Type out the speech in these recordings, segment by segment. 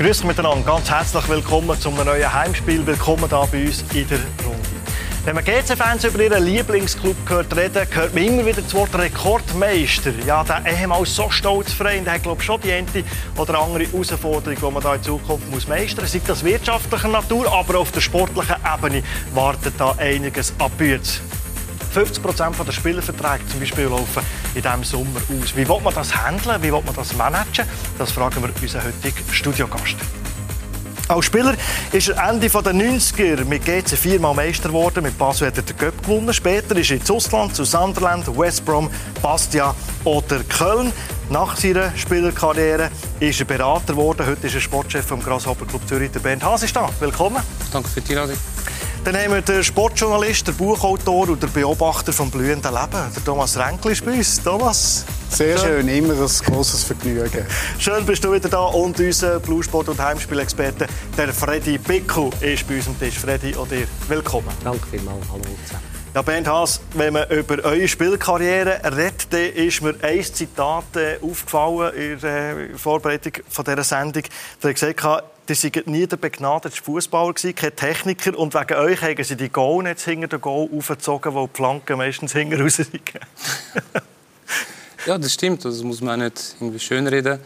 Grüß miteinander, ganz herzlich willkommen zum neuen Heimspiel. Willkommen hier bei uns in der Runde. Wenn man GC-Fans über ihren Lieblingsclub hört reden, hört man immer wieder das Wort Rekordmeister. Ja, der ehemals so stolz der hat glaube ich, schon die eine oder andere Herausforderung, die man da in Zukunft muss meistern muss. Sei das wirtschaftlicher Natur, aber auf der sportlichen Ebene wartet da einiges ab 50% der Spielerverträge zum Beispiel laufen in diesem Sommer aus. Wie will man das handeln? Wie will man das managen? Das fragen wir unseren heutigen Studiogast. Als Spieler ist er Ende der 90er mit GC viermal Meister geworden. Mit Basel hat er den Cup gewonnen. Später ist er ins Ausland zu Sunderland, West Brom, Bastia oder Köln. Nach seiner Spielerkarriere ist er Berater geworden. Heute ist er Sportchef vom Grasshopper Club Zürich. Der Bernd Haas da. Willkommen. Danke für die Einladung. Dann haben wir den Sportjournalist, den Buchautor und den Beobachter vom blühenden Leben. Der Thomas Renkli ist bei uns. Thomas. Sehr schön, immer ein großes Vergnügen. Schön bist du wieder da und unser Bluesport- und Heimspielexperte, der Freddy Bickel, ist bei uns am Tisch. Freddy, auch dir willkommen. Danke vielmals, hallo zusammen. Ja, Bernd Haas, wenn man über eure Spielkarriere redet, dann ist mir ein Zitat äh, aufgefallen in der äh, Vorbereitung von dieser Sendung. Da hat gesagt, ihr seid nie der begnadete Fußballer gewesen, kein Techniker. Und wegen euch haben sie die Goalnetz hinter den Goal aufgezogen, wo die Flanken meistens hinten raus ja, das stimmt. Das muss man auch nicht irgendwie schönreden.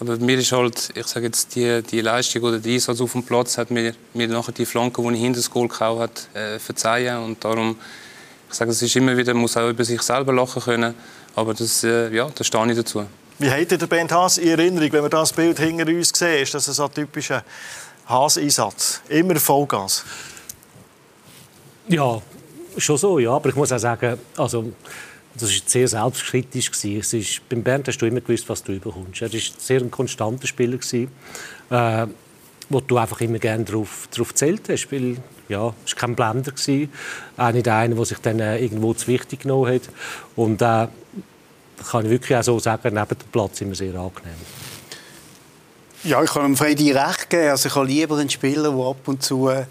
Aber mir ist halt, ich sage jetzt, die, die Leistung oder die Einsatz auf dem Platz hat mir, mir nachher die Flanken, die ich hinter das Goal gehauen habe, äh, verzeihen. Und darum, ich sage, es ist immer wieder, man muss auch über sich selber lachen können. Aber das, äh, ja, da stehe ich dazu. Wie hat der Bernd Haas in Erinnerung, wenn wir das Bild hinter uns sehen? Ist das ein so typischer Haas-Einsatz? Immer Vollgas? Ja, schon so, ja. Aber ich muss auch sagen, also, das war sehr selbstkritisch. Es ist, beim Bernd hast du immer gewusst, was du überkommst. Er war sehr ein konstanter Spieler, gewesen, äh, wo du einfach immer gerne darauf, darauf zählt hast. Weil, ja, es war kein Blender. Auch nicht einer, der sich dann äh, irgendwo zu wichtig genommen hat. Und äh, kann ich wirklich auch so sagen, neben dem Platz immer sehr angenehm. Ja, ich kann dem Freddy recht geben. Also ich habe lieber einen Spieler, der ab und zu äh,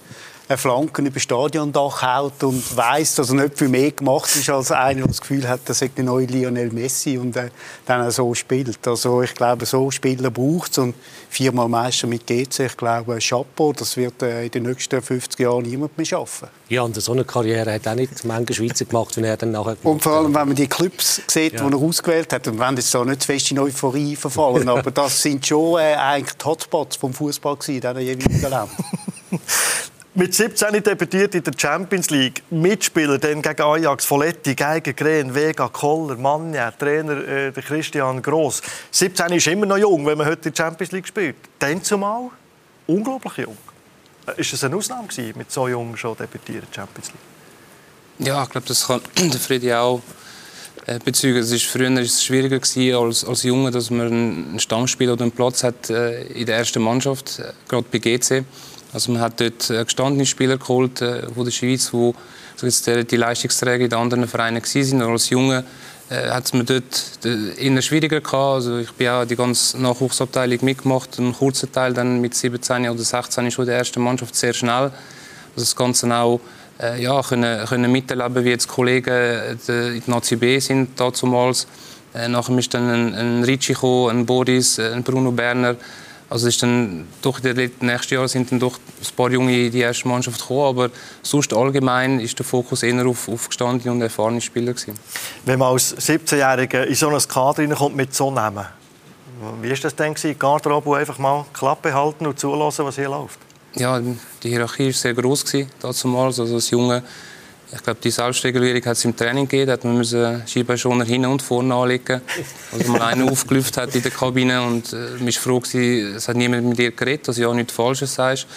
eine Flanken über Stadiondach haut und weiß, dass er nicht viel mehr gemacht ist, als einer, der das Gefühl hat, er sei der neue Lionel Messi und äh, dann auch so spielt. Also ich glaube, so Spieler braucht es und viermal Meister mit GC, ich glaube, Chapeau, das wird äh, in den nächsten 50 Jahren niemand mehr schaffen. Ja, und so eine Karriere hat auch nicht manche Schweizer gemacht, wenn er dann nachher Und vor allem, wenn man die Clubs sieht, ja. die er ausgewählt hat, und wenn jetzt da nicht zu fest in Euphorie verfallen, aber das sind schon äh, eigentlich die Hotspots vom Fußball in diesen jeweiligen Ländern. Mit 17 debütiert in der Champions League. Mitspieler dann gegen Ajax, Folletti, Geiger, Green, Vega, Koller, Manja, Trainer äh, Christian Gross. 17 ist immer noch jung, wenn man heute in der Champions League spielt. Dann zumal unglaublich jung. Äh, ist es eine Ausnahme gewesen, mit so jung schon debütieren in der Champions League? Ja, ich glaube, das kann der Freddy auch äh, bezeugen. Es ist früher ist es schwieriger als, als Junge, dass man einen Stammspieler oder einen Platz hat äh, in der ersten Mannschaft, gerade bei GC. Also man hat dort äh, gestandene Spieler geholt äh, von der Schweiz, wo also die Leistungsträger in anderen Vereinen waren. als Junge äh, hat es mir dort eher schwieriger gehabt. Also ich bin auch die ganze Nachwuchsabteilung mitgemacht, einen kurzen Teil dann mit 17 oder 16 schon der ersten Mannschaft sehr schnell. Also das Ganze auch äh, ja, können, können miterleben, wie jetzt Kollegen äh, in der Nazi B sind damals. Äh, nachher ist dann ein, ein Ricci gekommen, ein Boris, ein Bruno Berner. Also ist dann in den nächsten Jahren sind dann doch ein paar Junge in die erste Mannschaft gekommen, aber sonst allgemein ist der Fokus eher auf, auf gestandene und erfahrene Spieler gewesen. Wenn man als 17-Jähriger in so ein Kader reinkommt mit so Namen, wie war das denn gewesen? Garderobe einfach mal Klappe halten und zulassen, was hier läuft? Ja, die Hierarchie war sehr groß damals. Also als Junge ich glaube, die Selbstregulierung hat es im Training gegeben. Da müssen Skibeinschoner hinten und vorne anlegen. Also man einen aufgelüftet hat in der Kabine und äh, war froh, gewesen, es hat niemand mit dir geredet, dass du ja nichts Falsches sagst.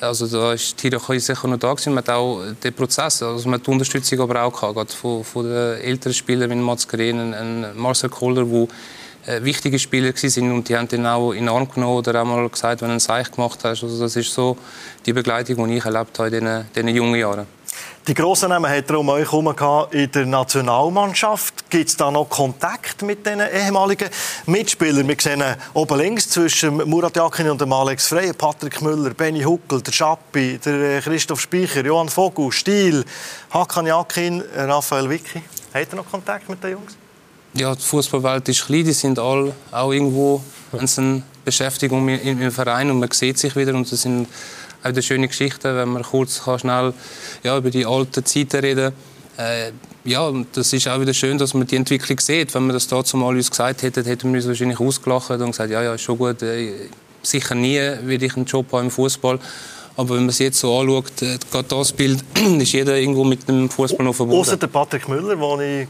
Also da ist die Hierarchie sicher noch da gewesen. Man hat auch den Prozess, also man hat die Unterstützung aber auch gehabt, von, von den älteren Spielern wie Mats Green, ein Marcel Kohler, wo äh, wichtige Spieler waren und die haben ihn auch in den Arm genommen oder einmal gesagt, wenn du ein Seich gemacht hast. Also das ist so die Begleitung, die ich erlebt habe in diesen, diesen jungen Jahren. Die grossen Namen hat er um euch herum in der Nationalmannschaft. Gibt es da noch Kontakt mit den ehemaligen Mitspielern? Wir sehen oben links zwischen Murat Yakin und Alex Frey, Patrick Müller, Benny Huckel, der Schappi, der äh, Christoph Speicher, Johann Vogel, Stiel, Hakan Yakin, Raphael Vicky. Hat er noch Kontakt mit den Jungs? Ja, die Fußballwelt ist klein, die sind alle auch irgendwo, einen Beschäftigung im, im Verein und man sieht sich wieder und das sind auch die schöne Geschichten, wenn man kurz kann schnell ja, über die alten Zeiten reden äh, ja, das ist auch wieder schön, dass man die Entwicklung sieht. Wenn man das dazu mal uns gesagt hätte, hätten wir uns wahrscheinlich ausgelacht und gesagt, ja, ja, ist schon gut, äh, sicher nie werde ich einen Job haben im Fußball. Aber wenn man es jetzt so anschaut, äh, gerade das Bild, ist jeder irgendwo mit dem Fußball noch verbunden. Außer der Patrick Müller, der,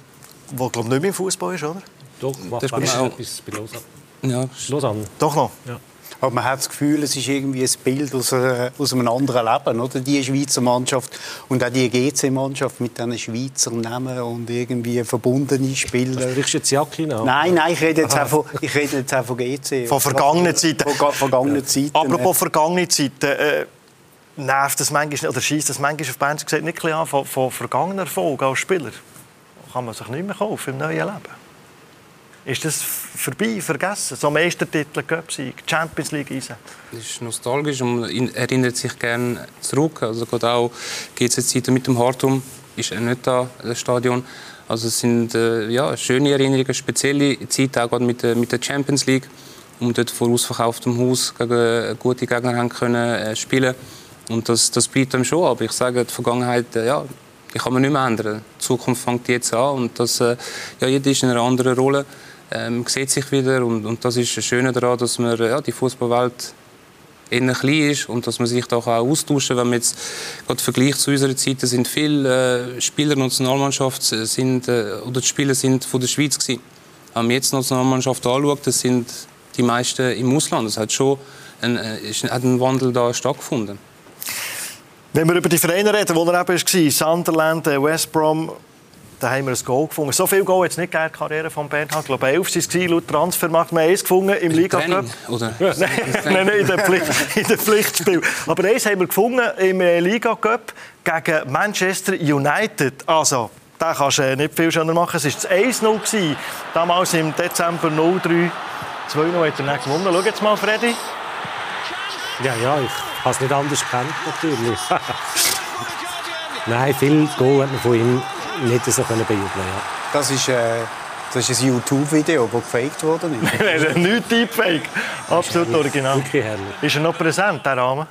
glaube nicht mehr im Fußball ist, oder? Doch, macht das ist auch etwas bei Lausanne. Ja. Lausanne. Doch noch? Ja. Aber man hat das Gefühl, es ist irgendwie ein Bild aus, äh, aus einem anderen Leben, oder? Die Schweizer Mannschaft und auch die GC-Mannschaft mit diesen Schweizer Namen und irgendwie verbundene Spieler. Sprichst du jetzt Jacki nach? Nein, nein, ich rede jetzt, auch von, ich rede jetzt auch von GC. Von vergangenen Zeiten. Von vergangenen Zeiten. Apropos vergangene Zeiten. Äh, nervt das manchmal, oder schießt das manchmal auf Band gesagt nicht an von, von vergangenen Erfolgen als Spieler? Kann man sich nicht mehr kaufen im neuen Leben? Ist das vorbei, vergessen? So Meistertitel, Cup-Sieg, Champions League Eisen? Das ist nostalgisch und erinnert sich gerne zurück. Also gerade auch GC-Zeiten mit dem Hartum ist er nicht da, das Stadion. Also es sind äh, ja, schöne Erinnerungen, spezielle Zeiten, auch gerade mit, der, mit der Champions League, um dort vor ausverkauftem Haus gegen gute Gegner haben können, äh, spielen Und das, das bleibt einem schon. Aber ich sage, die Vergangenheit, äh, ja, die kann man nicht mehr ändern. Die Zukunft fängt jetzt an und das, äh, ja, jeder ist in einer anderen Rolle ähm, sieht sich wieder und, und das ist das Schöne daran, dass man, ja, die Fußballwelt eher klein ist und dass man sich da auch austauschen kann. Wenn man jetzt gerade Vergleich zu unserer Zeit, sind viele äh, Spieler der Nationalmannschaft sind, äh, oder die Spieler sind von der Schweiz gewesen. Wenn man jetzt die Nationalmannschaft anschaut, das sind die meisten im Ausland. Das hat schon ein, äh, hat ein Wandel da stattgefunden. Wenn wir über die Vereine reden, wo er eben war, Sunderland, äh, West Brom, da haben wir ein Goal gefunden. So viel Goal jetzt nicht in der Karriere von Bernhard. Ich glaube, elf waren es laut Transfermarkt. Wir haben eins gefunden im Liga Cup. Oder? nein, nein, in der, Pflicht, in der Pflichtspiel. Aber eins haben wir gefunden im äh, Liga Cup gegen Manchester United. Also, da kannst du äh, nicht viel schöner machen. Es war das 1-0. Damals im Dezember 03. 2-0 hat er nicht gewonnen. Schau jetzt mal, Freddy. Ja, ja, ich habe es nicht anders gekannt, natürlich. Nein, viel Goal hat man von ihm nicht so können bejubeln ja. Das ist, äh, das ist ein YouTube-Video, das gefaked worden ist. nicht Deepfake. Absolut original. Wirklich herrlich. Ist er noch präsent, der Rahmen?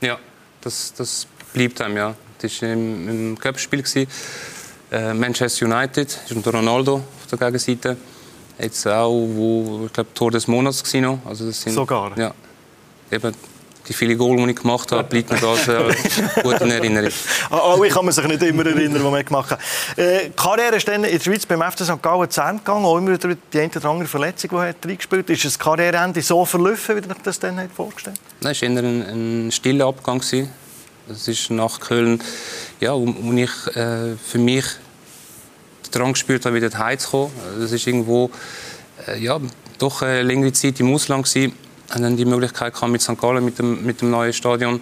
Ja, das, das bleibt einem, ja. Das war im, im Cup-Spiel. Äh, Manchester United, ist unter Ronaldo auf der Gegenseite. Jetzt auch, wo, ich glaube, Tor des Monats war Also das sind, Sogar? Ja. Eben, die viele Goals, die ich gemacht habe, bleibt mir das äh, gut in Erinnerung. Alle kann man sich nicht immer erinnern, die man gemacht hat. Äh, Karriere ist dann in der Schweiz beim FC St. Gallen zu Ende gegangen, auch immer wieder die eine oder andere Verletzung, die hat reingespielt Ist das Karriereende so verlaufen, wie ihr euch das dann vorgestellt habt? Nein, es war eher ein, ein stiller Abgang. Es ist nach Köln, ja, wo, wo ich äh, für mich daran gespürt habe, wieder heim zu kommen. Das ist irgendwo äh, ja, doch eine längere Zeit im Ausland gewesen haben dann die Möglichkeit gehabt mit St. Gallen, mit dem, mit dem neuen Stadion.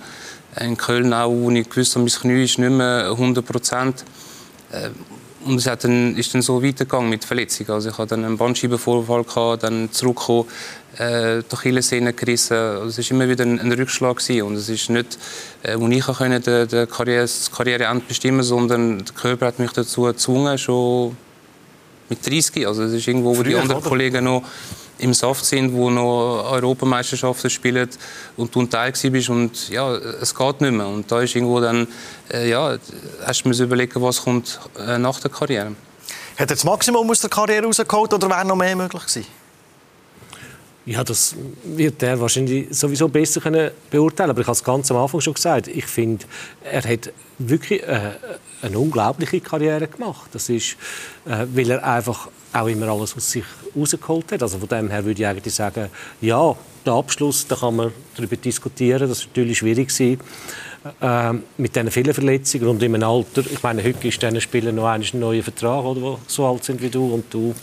In Köln auch, wo ich gewusst habe, mein Knie ist nicht mehr 100 Prozent. Äh, und es hat dann, ist dann so weitergegangen mit Verletzungen. Also ich hatte dann einen Bandscheibenvorfall, gehabt, dann zurückgekommen, äh, die Achillessehne gerissen. Also es war immer wieder ein, ein Rückschlag. Gewesen. Und es ist nicht, äh, wo ich konnte, der, der Karriere, das Karriereende bestimmen sondern der Körper hat mich dazu gezwungen, schon mit 30. Also es ist irgendwo, wo die anderen Kollegen noch im Saft sind, wo noch Europameisterschaften spielen und du ein Teil bist und ja, es geht nicht mehr. Und da ist irgendwo dann, äh, ja, hast du überlegen, was kommt äh, nach der Karriere. Hat er das Maximum aus der Karriere rausgeholt oder wäre noch mehr möglich gewesen? Ja, das wird er wahrscheinlich sowieso besser können beurteilen. Aber ich habe es ganz am Anfang schon gesagt. Ich finde, er hat wirklich äh, eine unglaubliche Karriere gemacht. Das ist, äh, weil er einfach auch immer alles aus sich rausgeholt hat. Also von dem her würde ich eigentlich sagen, ja, der Abschluss, da kann man darüber diskutieren. Das ist natürlich schwierig äh, mit diesen vielen Verletzungen und im Alter. Ich meine, heute ist diesen Spielern noch ein neuer Vertrag, oder, die so alt sind wie du und du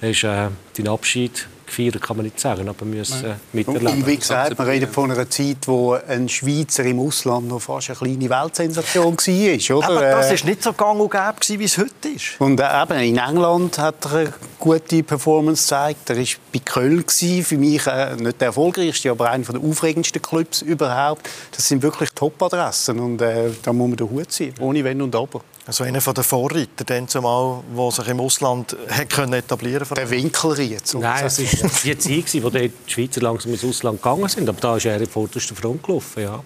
hast äh, deinen Abschied gefeiert, kann man nicht sagen, aber wir müssen äh, miterleben. Und wie gesagt, wir reden von einer Zeit, wo ein Schweizer im Ausland noch fast eine kleine Weltsensation war. Oder? Aber das war nicht so gang und gäbe, wie es heute ist. Und äh, eben, in England hat er eine gute Performance gezeigt. Er war bei Köln, für mich äh, nicht der erfolgreichste, aber einer der aufregendsten Clubs überhaupt. Das sind wirklich Top-Adressen und äh, da muss man den Hut ziehen, ohne Wenn und Aber. Also einer der Vorreiter, den zumal, der sich im Ausland hat können etablieren konnte. Der Winkelried. Nein, es war die Zeit, wo die Schweizer langsam ins Ausland gegangen sind. Aber da ist er in vorderster Front gelaufen, ja.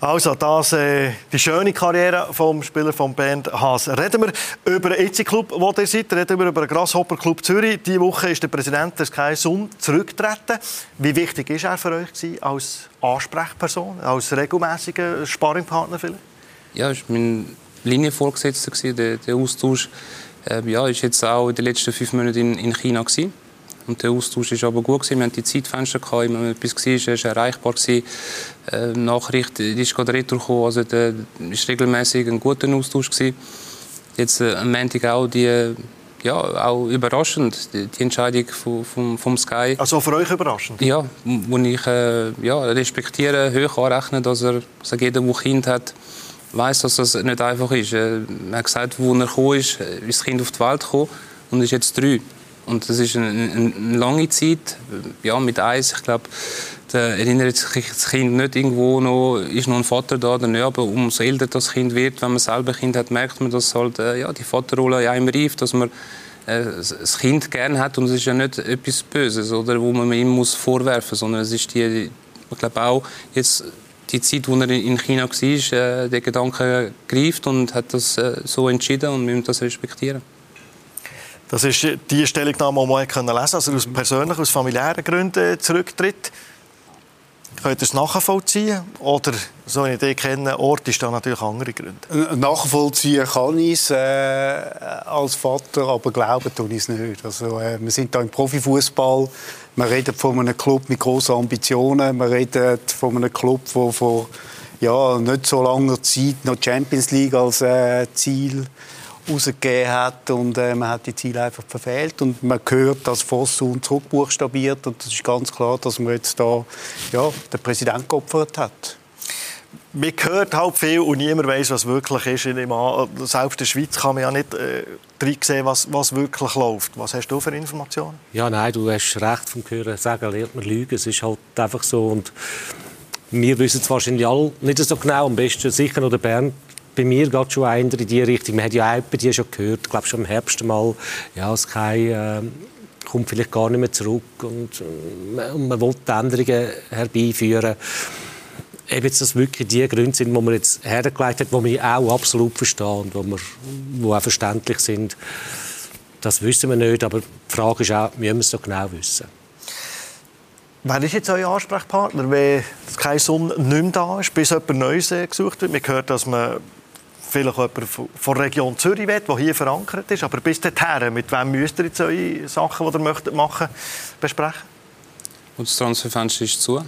Also, das äh, die schöne Karriere vom Spieler von Bernd Haas. Reden wir über den EC-Club, wo ihr seid. Reden wir über den Grasshopper Club Zürich. Diese Woche ist der Präsident des Sky Sun zurückgetreten. Wie wichtig ist er für euch gewesen, als Ansprechperson, als regelmäßiger Sparringpartner vielleicht? Ja, ist mein Linienvorgesetzter gewesen, der, der Austausch. Äh, ja, ist jetzt auch in den letzten fünf Monaten in, in China gewesen. Und der Austausch war aber gut. Gewesen. Wir hatten die Zeitfenster, gehabt, immer wenn etwas war, war erreichbar. Gewesen. Äh, Nachricht die ist gerade retour gekommen. Also der ist regelmäßig ein guter Austausch. Gewesen. Jetzt äh, am Montag auch die ja, auch überraschend, die, Entscheidung vom, vom, vom, Sky. Also für euch überraschend? Ja, wo ich äh, ja, respektiere, hoch anrechne, dass er, dass er jeder, der Kind hat, weiß, dass das nicht einfach ist. Er hat gesagt, wo er gekommen ist, ist das Kind auf die Welt gekommen und ist jetzt drei. Und das ist eine, eine lange Zeit. Ja, mit eins, ich glaube, da erinnert sich das Kind nicht irgendwo noch, ist noch ein Vater da oder nicht, aber umso älter das Kind wird, wenn man selber ein Kind hat, merkt man, dass halt, äh, ja, die Vaterrolle in einem reift, dass man äh, das Kind gerne hat und es ist ja nicht etwas Böses, oder, wo man ihm muss vorwerfen muss, sondern es ist die, ich glaube auch jetzt die Zeit, wo er in China war, äh, der Gedanke greift und hat das äh, so entschieden und wir müssen das respektieren. Das ist die Stellungnahme, die man lesen konnte. Also aus persönlichen, aus familiären Gründen zurücktritt. Könnt ihr es nachvollziehen? Oder, so ich den kenne, Ort ist da natürlich andere Gründe. Nachvollziehen kann ich es äh, als Vater, aber glauben tue ich es nicht. Also, äh, wir sind da im Profifußball. Man redet von einem Club mit großen Ambitionen. Man redet von einem Club, der vor ja, nicht so langer Zeit noch Champions League als äh, Ziel rausgegeben hat und äh, man hat die Ziele einfach verfehlt und man hört, dass Fosun zurückbuchstabiert und es ist ganz klar, dass man jetzt da ja, den Präsidenten geopfert hat. Man hört halt viel und niemand weiß, was wirklich ist. Selbst in der Schweiz kann man ja nicht äh, sehen, was, was wirklich läuft. Was hast du für Informationen? Ja, nein, du hast recht vom Hören sagen, lernt man lügen. Es ist halt einfach so und wir wissen es wahrscheinlich alle nicht so genau. Am besten sicher noch der Bernd bei mir geht schon einer in die Richtung. Man hat ja auch bei dir schon gehört, ich glaube schon im Herbst mal, ja, Sky äh, kommt vielleicht gar nicht mehr zurück und, äh, und man will Änderungen herbeiführen. Ob jetzt das wirklich die Gründe sind, die man jetzt hergelegt hat, die wir auch absolut verstehen und die, die auch verständlich sind, das wissen wir nicht. Aber die Frage ist auch, müssen wir es so genau wissen. Wer ist jetzt euer Ansprechpartner, wenn kein Sonn nicht mehr da ist, bis jemand Neues äh, gesucht wird? Man hört, dass man vielleicht jemand von der Region Zürich will, der hier verankert ist. Aber bis dahin, mit wem müsst ihr jetzt eure Sachen, die ihr möchtet machen, besprechen? Und das Transferfenster ist zu.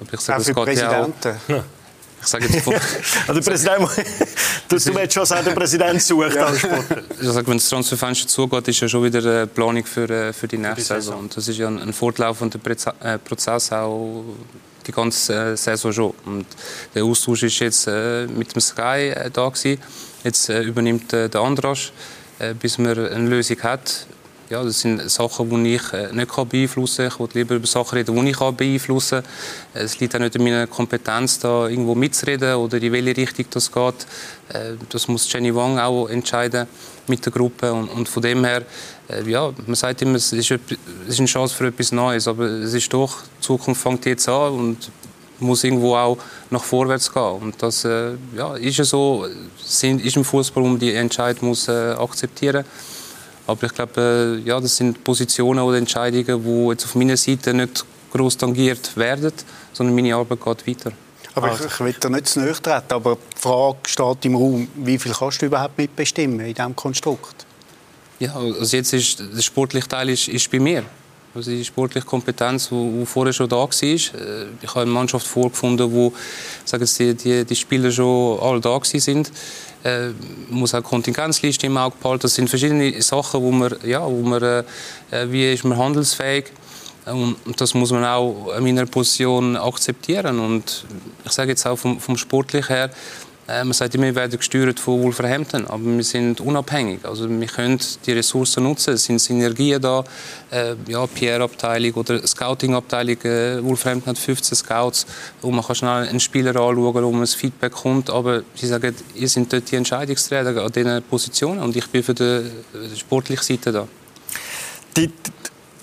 Aber ich sage, Auch für Präsidenten. Ja ich sage jetzt also der Präsident, du, du willst schon sagen, der Präsident sucht als Sportler. Ich sage, wenn das Transferfenster zugeht, ist ja schon wieder eine Planung für, äh, für die nächste Saison. Und das ist ja ein, ein fortlaufender äh, Prozess auch die ganze äh, Saison schon. Und der Austausch ist jetzt mit dem Sky da gewesen. Jetzt übernimmt der Andras, bis man eine Lösung hat. Ja, das sind Sachen, die ich nicht beeinflussen kann. Ich will lieber über Sachen reden, die ich beeinflussen kann. Es liegt auch nicht in meiner Kompetenz, da irgendwo mitzureden oder in welche Richtung das geht. Das muss Jenny Wang auch entscheiden mit der Gruppe. Und, von dem her, äh, ja, man sagt immer, es ist, eine Chance für etwas Neues, aber es ist doch, die Zukunft fängt jetzt an und muss irgendwo auch nach vorwärts gehen. Und das äh, ja, ist so, ist im Fußball, um die Entscheidung muss äh, akzeptieren. Aber ich glaube, äh, ja, das sind Positionen oder Entscheidungen, die jetzt auf meiner Seite nicht groß tangiert werden, sondern meine Arbeit geht weiter. Aber ich, ich will da nicht zu nahe treten, aber die Frage steht im Raum, wie viel kannst du überhaupt mitbestimmen in diesem Konstrukt? Ja, also jetzt ist der sportliche Teil ist, ist bei mir. Also die sportliche Kompetenz, die, die vorher schon da war. Äh, ich habe eine Mannschaft vorgefunden, wo sagen Sie, die, die Spieler schon alle da sind. Äh, muss auch Kontingenzliste im Auge behalten. Das sind verschiedene Sachen, wo man, ja, wo man äh, wie ist man handelsfähig und das muss man auch in meiner Position akzeptieren. Und ich sage jetzt auch vom, vom Sportlichen her, Äh, man sagt immer, wir werden gesteuert von Wolverhampton, aber wir sind unabhängig. Also wir können die Ressourcen nutzen. Es sind Synergien da. Äh, ja, PR-Abteilung oder Scouting-Abteilung. Äh, Wolverhampton hat 15 Scouts, wo man kann schnell einen Spieler anschauen, wo man ein Feedback kommt. Aber sie sagen, ihr seid dort die Entscheidungsträger an diesen Positionen und ich bin für die sportliche Seite da. Die,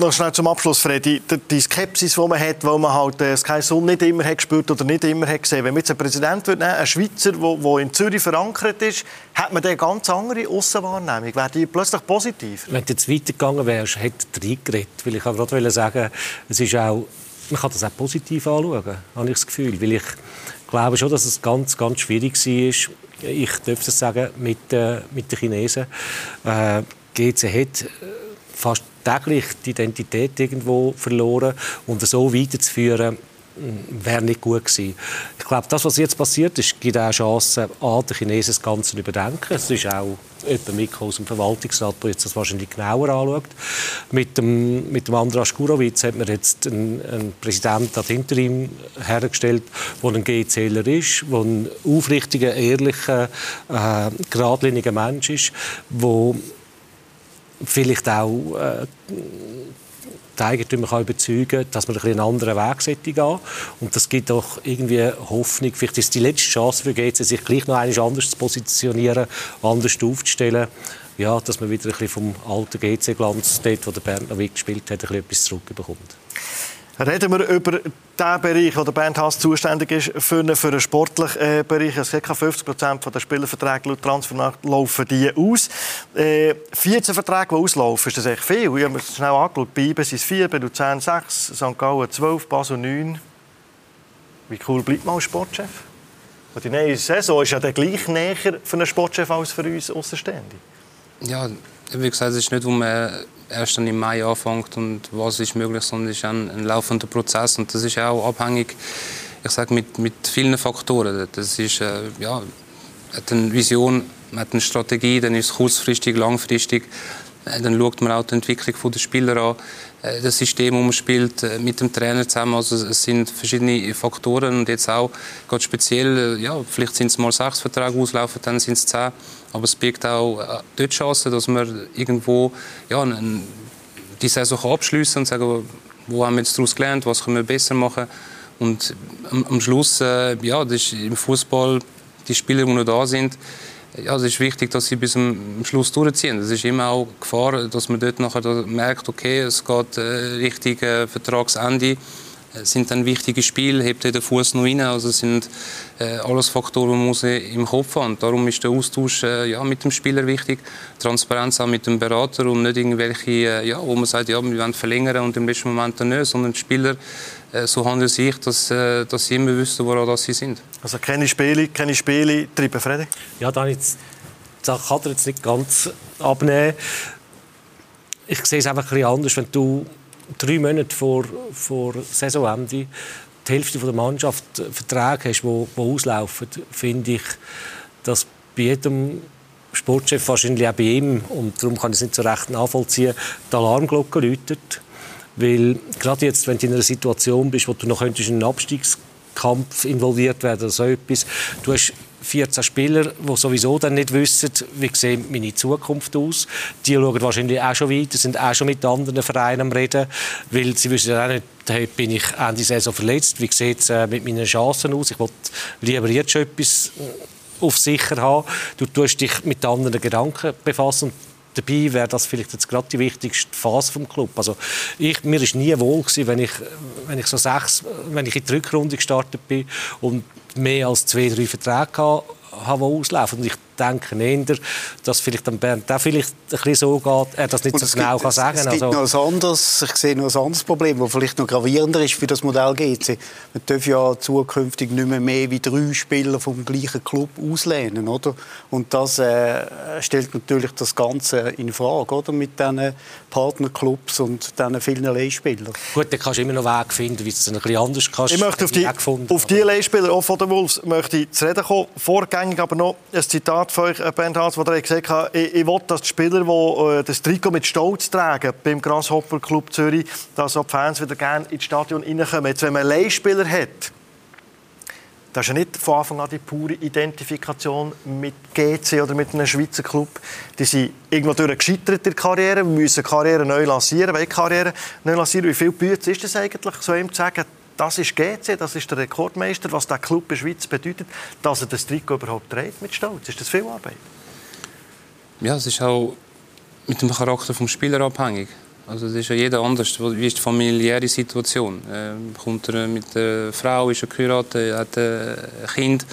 noch schnell zum Abschluss, Freddy. Die Skepsis, die man hat, weil man halt äh, Sky Sun nicht immer hat gespürt oder nicht immer hat gesehen. Wenn man jetzt einen Präsident wird nehmen, einen Schweizer, der in Zürich verankert ist, hat man eine ganz andere Aussenwahrnehmung. Wäre die plötzlich positiv? Wenn du jetzt weitergegangen wärst, hätte er reingeredet. Weil ich gerade sagen, es ist auch, man kann das auch positiv anschauen, habe ich das Gefühl. Weil ich glaube schon, dass es ganz, ganz schwierig war, ich dürfte es sagen, mit, äh, mit den Chinesen. Äh, GC hat fast täglich die Identität irgendwo verloren und so weiterzuführen, mm, wäre nicht gut gewesen. Ich glaube, das, was jetzt passiert ist, gibt auch Chancen, an den Chinesen das Ganze zu überdenken. Es ist auch jemand Mikro aus dem Verwaltungsrat, der jetzt das wahrscheinlich genauer anschaut. Mit dem, mit dem Andras Gurowitz hat man jetzt einen, einen Präsidenten ad interim hergestellt, der ein G-Zähler ist, der ein aufrichtiger, ehrlicher, äh, geradliniger Mensch ist, der vielleicht auch äh, die Eigentümer kann überzeugen dass man einen anderen Weg gehen Und das gibt doch irgendwie Hoffnung. Vielleicht ist es die letzte Chance für GC, sich gleich noch einmal anders zu positionieren, anders aufzustellen. Ja, dass man wieder ein bisschen vom alten GC-Glanz, dort, wo der Bernd noch gespielt hat, ein bisschen etwas zurückbekommt. Reden wir über den Bereich, wo der Bernd Haas zuständig ist für, für den sportlichen äh, Bereich. Es gibt 50 Prozent der Spielerverträge laut Transfermarkt laufen die aus. Äh, 14 Verträge, die auslaufen, ist das echt viel. Ich habe mir schnell angeschaut. Bei IBE sind es 4, bei Luzern 6, St. Gallen 12, Basel 9. Wie cool bleibt man als Sportchef? Und die neue Saison ist ja der gleich näher für einen Sportchef als für uns Außenstehende. Ja, wie gesagt, es ist nicht, wo man erst dann im Mai anfängt und was ist möglich, sondern es ist ein, ein laufender Prozess und das ist auch abhängig, ich sage mit, mit vielen Faktoren. Das ist äh, ja, hat eine Vision, hat eine Strategie, dann ist es kurzfristig, langfristig. Äh, dann schaut man auch die Entwicklung der Spieler an, äh, das System, das man spielt, äh, mit dem Trainer zusammen. Also es sind verschiedene Faktoren und jetzt auch gerade speziell, ja, vielleicht sind es mal sechs Verträge auslaufen, dann sind es zehn. Aber es birgt auch dort Chancen, dass man irgendwo ja, die Saison abschließen und sagen, wo haben wir jetzt daraus gelernt, was können wir besser machen. Und am, am Schluss, ja, das ist im Fußball die Spieler, die noch da sind, ja, es ist wichtig, dass sie bis zum Schluss durchziehen. Es ist immer auch Gefahr, dass man dort nachher merkt, okay, es geht äh, Richtung äh, Vertragsende. Es sind dann wichtige Spiele, hebt der Fuß noch rein. Also es sind äh, alles Faktoren, die man muss im Kopf haben. Und darum ist der Austausch äh, ja, mit dem Spieler wichtig, Transparenz auch mit dem Berater und nicht irgendwelche, äh, ja, wo man sagt, ja, wir wollen verlängern und im letzten Moment dann nicht, sondern die Spieler äh, so handeln sich, dass, äh, dass sie immer wissen, woran sie sind. Also keine Spiele, keine Spiele treiben, Freddy? Ja, da jetzt, das kann er jetzt nicht ganz abnehmen. Ich sehe es einfach ein bisschen anders, wenn du drei Monate vor, vor Saisonende die Hälfte der Mannschaft Verträge hast, die, auslaufen, finde ich, dass bei jedem Sportchef, wahrscheinlich auch bei ihm, und darum kann ich es nicht so recht nachvollziehen, die Alarmglocke läutet. Weil gerade jetzt, wenn du in einer Situation bist, wo du noch in einen Abstiegskampf involviert werden oder so etwas, du hast 14 Spieler, die sowieso dann nicht wissen, wie sieht meine Zukunft aus. Die schauen wahrscheinlich auch schon weiter, sind auch schon mit anderen Vereinen am Reden, weil sie wissen ja auch nicht, hey, bin ich Ende Saison verletzt, wie sieht es äh, mit meinen Chancen aus. Ich will lieber jetzt schon etwas äh, auf sicher haben. Du tust dich mit anderen Gedanken befassen dabei wäre das vielleicht jetzt gerade die wichtigste Phase vom Club. Also ich, mir ist nie wohl gewesen, wenn ich, wenn ich so sechs, wenn ich in die Rückrunde gestartet bin und mehr als zwei, drei Verträge hatte, die auslaufen. Und ich denke eher, dass vielleicht am Bernd auch vielleicht ein bisschen so geht, er das nicht so genau gibt, kann sagen kann. Es gibt also, noch ein anderes, ich sehe noch ein anderes Problem, das vielleicht noch gravierender ist für das Modell GC. Man darf ja zukünftig nicht mehr mehr wie drei Spieler vom gleichen Club auslehnen, oder? Und das äh, stellt natürlich das Ganze in Frage, oder? Mit diesen Partnerclubs und diesen vielen Leihspielern. Gut, dann kannst du immer noch Wege finden, wie du es ein bisschen anders kannst. Ich möchte auf die, auf die Leihspieler, auch von den Wolves, möchte ich zu reden kommen. Vorgängig aber noch ein Zitat von euch, äh, Bernd Hals, wo er gesagt hat, ich, ich will, dass die Spieler, die äh, das Trikot mit Stolz tragen beim Grasshopper Club Zürich, dass auch die Fans wieder gerne ins Stadion reinkommen. Jetzt, wenn man Leihspieler hat, Das ist ja nicht von Anfang an die pure Identifikation mit GC oder mit einem Schweizer Club. Die sind irgendwo durch gescheitert in der Karriere, müssen Karriere neu lancieren, wollen Karriere neu lancieren. Wie viel Bütze ist es eigentlich, so ihm zu sagen, das ist GC, das ist der Rekordmeister, was der Club in der Schweiz bedeutet, dass er das Trikot überhaupt trägt mit Stolz? Ist das viel Arbeit? Ja, es ist auch mit dem Charakter des Spielers abhängig. Also das ist ja jeder anders. Wie ist die familiäre Situation? Äh, kommt er mit der Frau, ist er geheiratet, hat ein Kind.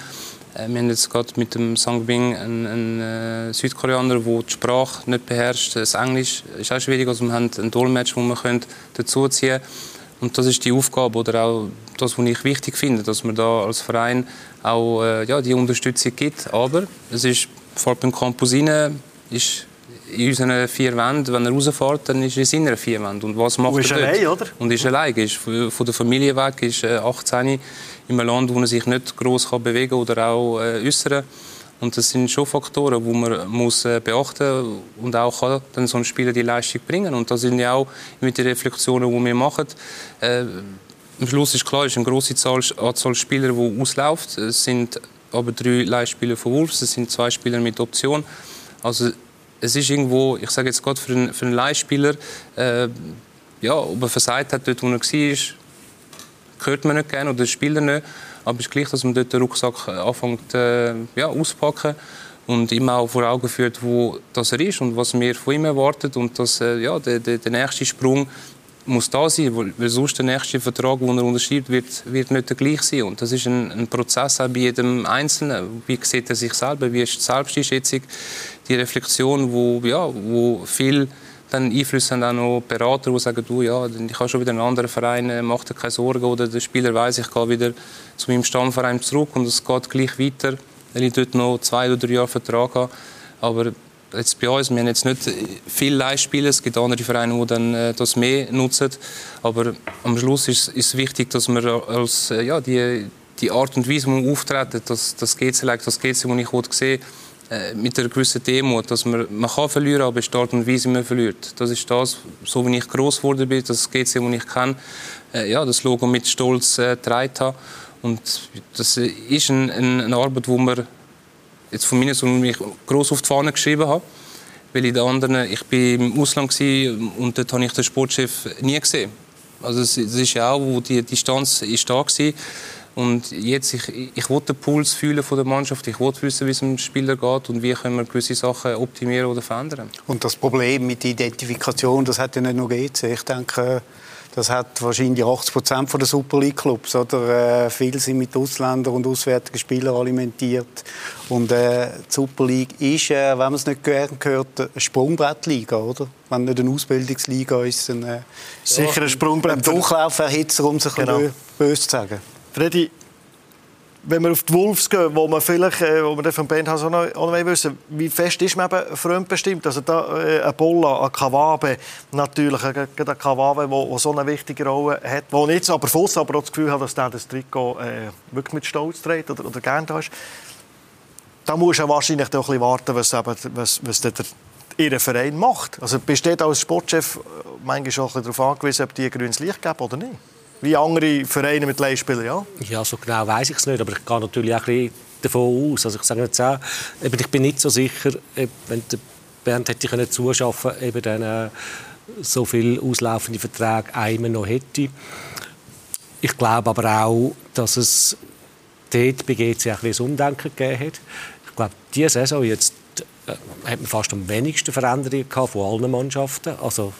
Äh, wir haben jetzt gerade mit dem Sang Bing einen, einen äh, Südkoreaner, der die Sprache nicht beherrscht. Das Englisch ist auch schwierig. Also wir haben einen Dolmetsch, den wir dazuziehen können. Und das ist die Aufgabe oder auch das, was ich wichtig finde, dass man da als Verein auch äh, ja, die Unterstützung gibt. Aber es ist vor allem beim Campus rein, ist in unseren vier Wänden, wenn er rausfährt, dann ist er in seiner vier Wänden. Und was macht und ist er allein, oder? Und ist allein. Ist von der Familie weg, ist 18 äh, in einem Land, wo er sich nicht groß bewegen kann oder auch äh, äußern und das sind schon Faktoren, die man muss äh, beachten und auch dann so ein Spieler die Leistung bringen. Und das sind ja auch mit den Reflexionen, die wir machen. Äh, am Schluss ist klar, es ist eine große Zahl, Anzahl Spieler, die ausläuft. Es sind aber drei Leihspieler von Wolves, es sind zwei Spieler mit Option. Also es ist irgendwo, ich sage jetzt gerade für einen, für einen Leihspieler, äh, ja, ob er versagt hat, dort wo er war, hört man nicht gerne oder spielt er nicht. Aber es ist gleich, dass man dort den Rucksack anfängt äh, ja, auszupacken und immer auch vor Augen führt, wo das er ist und was wir von ihm erwartet und dass äh, ja, der, der, der nächste Sprung muss da sein, weil sonst der nächste Vertrag, den er unterschreibt, wird, wird nicht der gleiche sein. Und das ist ein, ein Prozess auch bei jedem Einzelnen. Wie sieht er sich selber? Wie ist die Selbsteinschätzung? Die Reflexion, wo, ja, wo viel dann Einfluss haben auch noch Berater, die sagen, du, ja, ich habe schon wieder einen anderen Verein, äh, mach dir keine Sorgen. Oder der Spieler weiß, ich gehe wieder zu meinem Stammverein zurück und es geht gleich weiter, weil ich dort noch zwei oder drei Jahre Vertrag habe. Aber jetzt bei uns, wir haben jetzt nicht viele Leihspieler, es gibt andere Vereine, die dann äh, das mehr nutzen. Aber am Schluss ist es wichtig, dass man als, äh, ja, die, die Art und Weise, wie man auftreten, das, das GC, das GC, das ich sehe, äh, mit einer gewissen Demut, dass man, man kann verlieren, aber die Art und Weise, wie man verliert. Das ist das, so wie ich groß geworden bin, das GC, das ich kenne, äh, ja, das Logo mit Stolz äh, getragen habe. Und das ist ein, ein, eine Arbeit, wo man jetzt von mir so mich groß auf die Fahne geschrieben habe, weil in anderen, ich bin im Ausland und dort habe ich den Sportchef nie gesehen. Also es, es ist ja auch, wo die Distanz ist da war. Und jetzt, ich, ich will den Puls fühlen von der Mannschaft. Ich will wissen, wie es dem Spieler geht und wie können wir gewisse Sachen optimieren oder verändern. Und das Problem mit der Identifikation, das hat ja nicht nur GC. Ich denke, das hat wahrscheinlich 80 Prozent der Super League Clubs. Oder? Äh, viele sind mit Ausländern und auswärtigen Spielern alimentiert. Und äh, die Super League ist, äh, wenn man es nicht gern hört, eine Sprungbrettliga, oder? Wenn nicht eine Ausbildungsliga ist, dann äh, sicher ein Sprungbrett. Ein Durchlauferhitzer, um es ein genau. böse zu sagen. Freddy, wenn wir auf die Wolves gehen, wo man vielleicht, äh, wo wir von Ben auch noch, auch noch wissen, wie fest ist man eben fremdbestimmt? Also da äh, ein Bolla, ein Kawabe, natürlich ein, ein Kawabe, der so eine wichtige Rolle hat, wo jetzt aber Fuss aber auch das Gefühl hat, dass der das Trikot äh, wirklich mit Stolz trägt oder, oder gerne da ist. Da muss du wahrscheinlich auch ein bisschen warten, was, eben, was, was der, Ihr Verein macht. Also bist du als Sportchef äh, manchmal auch darauf angewiesen, ob die ein grünes Licht geben oder nicht? Wie andere Vereine mit Leihspielern, ja? Ja, so genau weiß ich es nicht, aber ich gehe natürlich auch ein bisschen davon aus. Also ich sage jetzt auch, ich bin nicht so sicher, wenn der Bernd hätte können zuschaffen, eben dann äh, so viele auslaufende Verträge einmal noch hätte. Ich glaube aber auch, dass es dort bei GC ein Umdenken gegeben hat. Ich glaube, diese Saison jetzt äh, hat man fast am wenigsten Veränderungen gehabt von allen Mannschaften. Also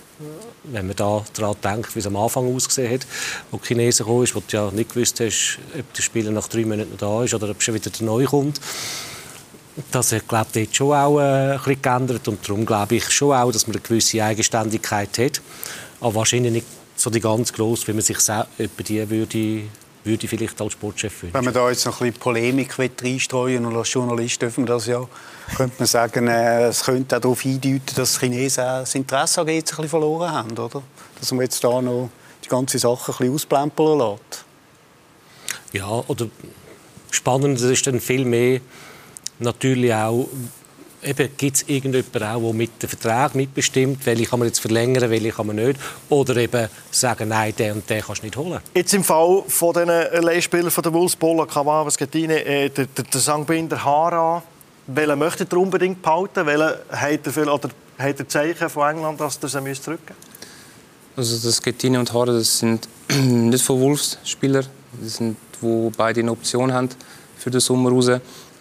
wenn man da daran denkt, wie es am Anfang ausgesehen hat, wo die Chinesen gekommen ist, wo du ja nicht gewusst hast, ob der Spieler nach drei Monaten noch da ist oder ob schon wieder der Neue kommt. Das hat, glaube ich, dort schon auch äh, ein bisschen geändert und darum glaube ich schon auch, dass man eine gewisse Eigenständigkeit hat, aber wahrscheinlich nicht so die ganz groß, wie man sich etwa die würde würde ich vielleicht als Sportchef wünschen. Wenn man da jetzt noch ein bisschen Polemik reinstreuen und als Journalist dürfen wir das ja, könnte man sagen, äh, es könnte auch darauf hindeuten, dass die Chinesen das Interesse an ein bisschen verloren haben, oder? Dass man jetzt da noch die ganze Sache ein bisschen ausplempeln lässt. Ja, oder spannend ist dann viel mehr natürlich auch, gibt es irgendjemanden auch, der mit dem Vertrag mitbestimmt, welche kann man jetzt verlängern, welche kann man nicht? Oder eben sagen, nein, den und den kannst du nicht holen? Jetzt im Fall von den Leihspielern von der Wolves, Bola, Kawava, Schettini, äh, der, der, der Sangbinder, Hara, welchen möchtet ihr unbedingt behalten? Welchen hat er, viel, oder hat er Zeichen von England, dass er sie zurückgeben Also das Schettini und Hara, das sind nicht von Wolves Spieler, das sind, wo beide eine Option haben für den Sommer raus.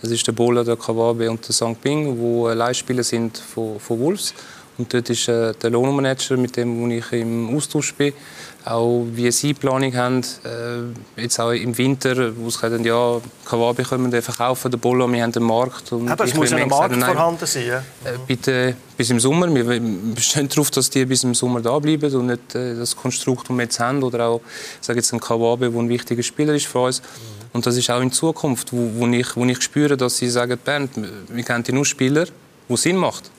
Das ist der Bola, der Kawabe und der St. Ping, die Leihspieler sind von, von Wolves. Und dort ist äh, der Lohnmanager, mit dem ich im Austausch bin, auch wie sie Planung haben, äh, jetzt auch im Winter, wo sie sagen, ja, Kawabe können wir verkaufen, der Bola, wir haben den Markt. Und Aber es muss ja ein Markt sagen, vorhanden sein. Ja? Äh, bitte bis im Sommer. Wir bestehen darauf, dass die bis im Sommer da bleiben und nicht äh, das Konstrukt, das wir jetzt haben, oder auch, sage jetzt ein Kawabe, der ein wichtiger Spieler ist für uns. Mhm und das ist auch in Zukunft, wo, wo, ich, wo ich spüre, dass sie sagen, Bernd, wir kennen nur Spieler, wo Sinn macht.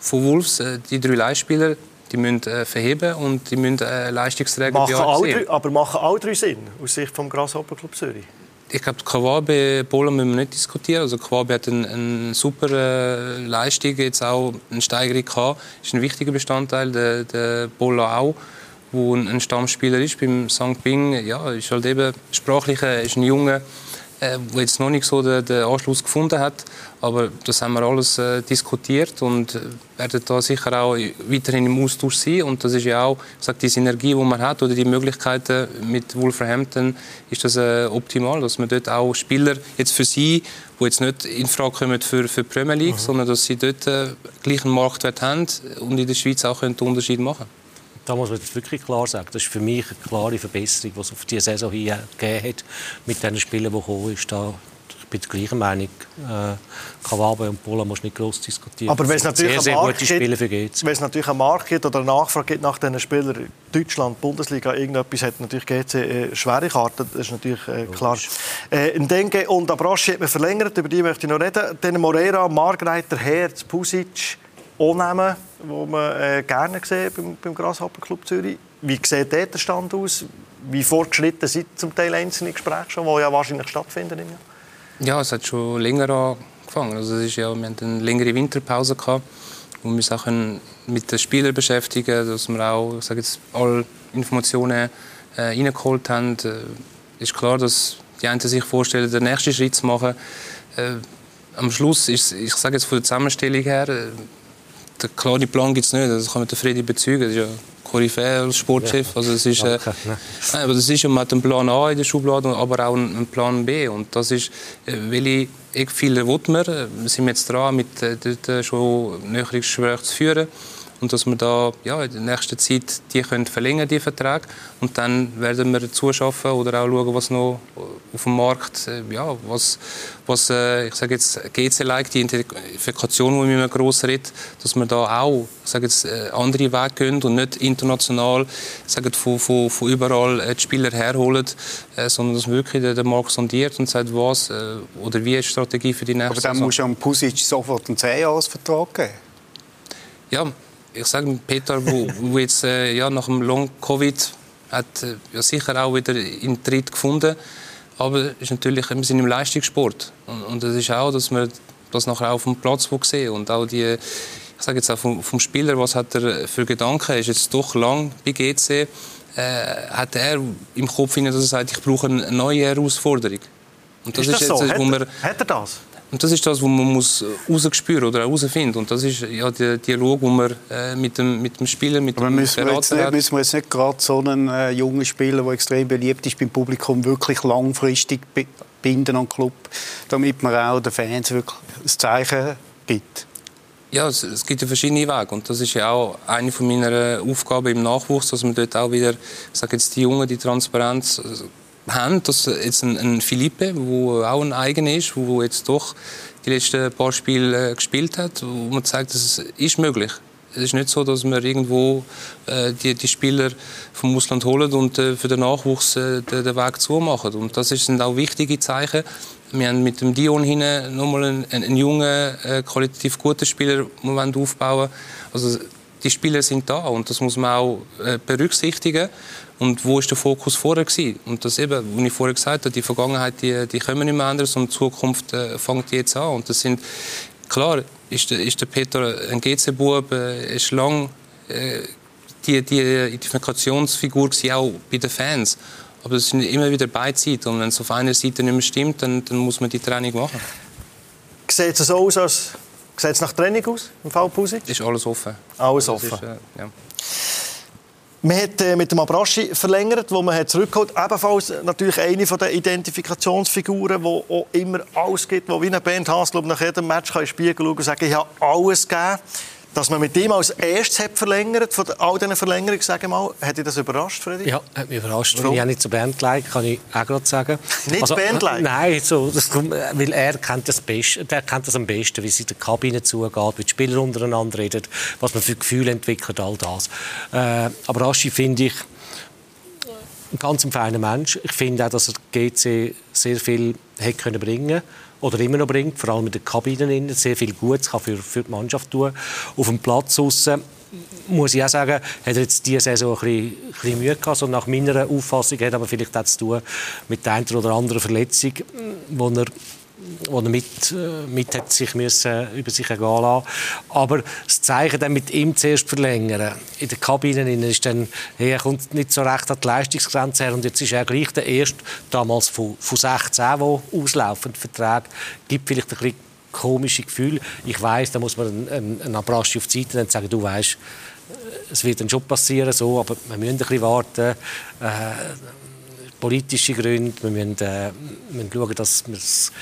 Von Wolves, äh, die drei Leihspieler, die müssen äh, verheben und die müssen äh, Leistungsträger machen alle, Aber machen alle drei Sinn, aus Sicht des Grasshopper Club Zürich? Ich glaube, Kawabe, Bola müssen wir nicht diskutieren. Also Kawabe hat eine, eine super äh, Leistung, jetzt auch eine Steigerung gehabt. Ist ein wichtiger Bestandteil, der, der Bola auch wo ein Stammspieler ist. Beim St. Bing ja, ist halt eben sprachlich ist ein Junge, äh, der jetzt noch nicht so den, den, Anschluss gefunden hat. Aber das haben wir alles äh, diskutiert und werden da sicher auch weiterhin im Austausch sein. Und das ist ja auch sag, die Synergie, die man hat oder die Möglichkeiten mit Wolverhampton, ist das äh, optimal, dass man dort auch Spieler jetzt für sie, die jetzt nicht in Frage kommen für, für die Premier League, mhm. sondern dass sie dort äh, gleichen Marktwert haben und in der Schweiz auch einen Unterschied machen können da muss man jetzt wirklich klar sagen, das ist für mich eine klare Verbesserung, die es auf diese Saison hier gegeben hat, mit den Spielen, die gekommen ist. Da ich bin der gleichen Meinung. Äh, Kawabe und Pola muss nicht groß diskutieren. Aber wenn es natürlich, sehr, sehr Spiele für wenn es natürlich einen Markt gibt oder eine Nachfrage gibt nach diesen Spielern, Deutschland, Bundesliga, irgendetwas hat natürlich GC äh, schwere Karten, das ist natürlich äh, klar. Äh, Denke und Abraschi hat man verlängert, über die möchte ich noch reden. Dann Morera, Margreiter, Herz, Pusic, auch Die man äh, gerne sieht beim, beim Grasshopper Club Zürich. Wie sieht der Stand aus? Wie fortgeschritten sind zum Teil einzelne Gespräche schon, die ja wahrscheinlich stattfinden? Ja, es hat schon länger angefangen. Also es ist ja, wir hatten eine längere Winterpause gehabt, wo wir uns auch mit den Spielern beschäftigen, dass wir auch sage jetzt, alle Informationen äh, reingeholt haben. Es äh, ist klar, dass die einen sich vorstellen, den nächsten Schritt zu machen. Äh, am Schluss ist, ich sage jetzt von der Zusammenstellung her, äh, den klaren Plan gibt es nicht. Das kann man Freddy bezeugen. Das ist ja Koryphäe als Sportchef. Also es ist, äh, nein, aber das ist man hat einen Plan A in der Schublade, aber auch einen Plan B. Und das ist, äh, welche Eckpfeiler will man. Wir sind jetzt dran, mit äh, dort äh, schon nähere Gespräche zu führen und dass wir da ja, in der nächsten Zeit die können verlängern die Verträge und dann werden wir zuschaffen oder auch schauen, was noch auf dem Markt äh, ja was was äh, ich sage jetzt GC-like die Identifikation, wo wir groß reden, dass wir da auch sage jetzt äh, andere Wege gehen und nicht international sagen von, von, von überall die Spieler herholen, sondern dass man wirklich den Markt sondiert und sagt was oder wie ist die Strategie für die nächste Aber dann muss ja am Pusic sofort einen 10-Jahres-Vertrag geben. Ja, ich sage Peter, wo, wo jetzt äh, ja, nach dem Long Covid hat äh, ja, sicher auch wieder in Tritt gefunden. Aber ist natürlich, wir sind im Leistungssport und, und das ist auch, dass wir das nachher auch auf dem Platz sehen und auch die, ich sage jetzt auch vom, vom, Spieler, was hat er für Gedanken? Er ist jetzt doch lang bei GC. Äh, hat er im Kopf, dass er sagt, ich brauche eine neue Herausforderung. Und das ist, das ist jetzt, so? wo hat, er, hat er das? Und das ist das, was man muss rausspüren oder herausfinden. Und das ist ja der Dialog, den man äh, mit, dem, mit dem Spieler, mit Aber dem müssen wir, jetzt nicht, müssen wir jetzt nicht gerade so einen äh, jungen Spieler, der extrem beliebt ist beim Publikum, wirklich langfristig binden an den Club, damit man auch den Fans wirklich ein Zeichen gibt? Ja, es, es, gibt ja verschiedene Wege und das ist ja auch eine von meiner Aufgaben im Nachwuchs, dass man dort auch wieder, ich sage jetzt die Jungen, die Transparenz haben, dass jetzt ein, ein Philippe, der auch ein eigener ist, der jetzt doch die letzten paar Spiele äh, gespielt hat, wo man zeigt, dass es ist möglich. Es ist nicht so, dass wir irgendwo äh, die, die Spieler vom Ausland holen und äh, für den Nachwuchs äh, den, den, Weg zumachen. Und das sind auch wichtige Zeichen. Wir haben mit dem Dion hinten nochmal einen, einen jungen, äh, qualitativ guten Spieler aufbauen. Also die Spieler sind da und das muss man auch äh, berücksichtigen. Und wo ist der Fokus vorher gewesen? Und das eben, wie ich vorher gesagt habe, die Vergangenheit, die, die können nicht mehr ändern, sondern die Zukunft äh, fängt jetzt an. Und das sind klar ist ist der Peter ein GC-Bub, äh, ist lang äh, die, die Identifikationsfigur auch bei den Fans. Aber es sind immer wieder beide Seiten. Und wenn es auf einer Seite nicht mehr stimmt, dann, dann muss man die Training machen. Sieht es so aus, als sieht es nach Training aus im Fall Pusic? Ist alles offen. Alles offen. Ist, äh, ja. Man hat äh, mit dem Abraschi verlängert, wo man hat zurückgeholt Ebenfalls natürlich eine der Identifikationsfiguren, die auch immer alles gibt, die wie ein Bernd Haas nach jedem Match kann in den Spiegel schauen und sagen, ich habe alles gegeben. Dass man mit ihm als erstes hat verlängert, von all diesen Verlängerungen, sage mal, hat dich das überrascht, Freddy? Ja, hat mich überrascht. Warum? Ich auch nicht zu Bernd like, kann ich auch gerade sagen. Nicht also, Bernd like? Nein, so, das, weil er kennt das, Beste, der kennt das am besten, wie es in der Kabine zugeht, wie die Spieler untereinander reden, was man für Gefühle entwickelt, all das. Äh, aber Raschi finde ich ein ganz feiner Mensch. Ich finde auch, dass er GC sehr viel hätte können bringen oder immer noch bringt, vor allem in den Kabinen. Sehr viel Gutes kann für, für die Mannschaft tun. Auf dem Platz draussen, muss ich auch sagen, hat er jetzt diese Saison ein bisschen, ein bisschen Mühe gehabt. So nach meiner Auffassung hat aber vielleicht auch zu tun mit der einen oder anderen Verletzung, wo er wo er mit, äh, mit hat sich müssen über sich ergehen lassen. Aber das Zeichen dann mit ihm zuerst verlängern, in der Kabine ist dann, hey, er kommt nicht so recht an die Leistungsgrenze her und jetzt ist er gleich der Erste, damals von, von 16, der auslaufend Vertrag gibt vielleicht ein bisschen komische Gefühl. Ich weiß, da muss man einen, einen, Abraschi auf die Seite und sagen, du weißt, es wird dann schon passieren, so, aber wir müssen ein bisschen warten. Äh, politische Gründe, wir müssen, äh, wir müssen schauen, dass wir das,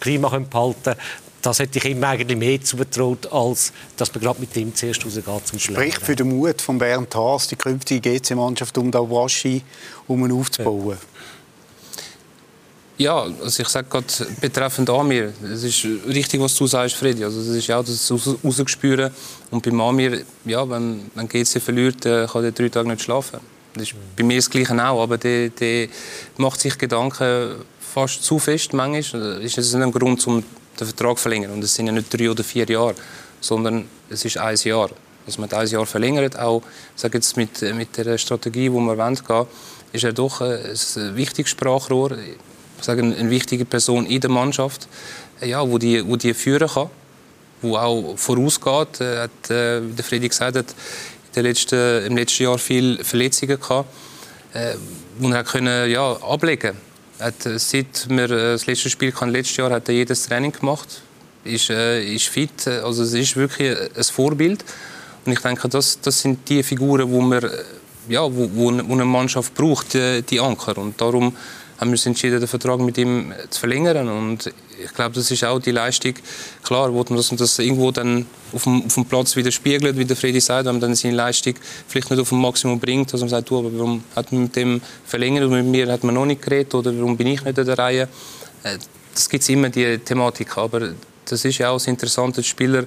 Klima behalten können. Das hätte ich ihm eigentlich mehr zugetraut, als dass man gerade mit ihm zuerst rausgeht zum Schlägen. Spricht für den Mut von Bernd Haas, die künftige GC-Mannschaft um Dawashi um aufzubauen. Ja. Also ich sage gerade betreffend Amir, es ist richtig, was du sagst, Freddy. Also das ist auch das Rausgespüren. Und beim Amir, ja, wenn, wenn GC verliert, kann er drei Tage nicht schlafen. Das ist bei mir das Gleiche auch, aber der, der macht sich Gedanken fast zu fest manchmal. Ist es ein Grund, um den Vertrag zu verlängern? Und es sind ja nicht drei oder vier Jahre, sondern es ist ein Jahr. Also man hat ein Jahr verlängert, auch sage jetzt mit, mit der Strategie, die man wollen, ist er doch ein wichtiges Sprachrohr, sage eine wichtige Person in der Mannschaft, ja, wo die, wo die führen kann, wo auch vorausgeht. Hat, äh, der Freddy gesagt hat, letzten, im letzten Jahr viele Verletzungen gehabt, äh, er können, ja, ablegen hat, äh, Seit wir äh, das letzte Spiel kann, letztes Jahr hat er jedes Training gemacht, ist, äh, ist fit, also es ist wirklich ein Vorbild. Und ich denke, das, das sind die Figuren, wo äh, wo, wo eine Mannschaft braucht, die, die Anker. Und darum haben wir uns entschieden, den Vertrag mit ihm zu verlängern. Und ich glaube, das ist auch die Leistung. Klar, wo man das, irgendwo dann auf dem, auf dem Platz widerspiegelt, wie der Freddy sagt, wenn man dann seine Leistung vielleicht nicht auf dem Maximum bringt, dass man sagt, du, aber warum hat man mit dem verlängert und mit mir hat man noch nicht geredet oder warum bin ich nicht in der Reihe? Äh, das gibt immer die Thematik, aber das ist ja auch das Interessante, die Spieler,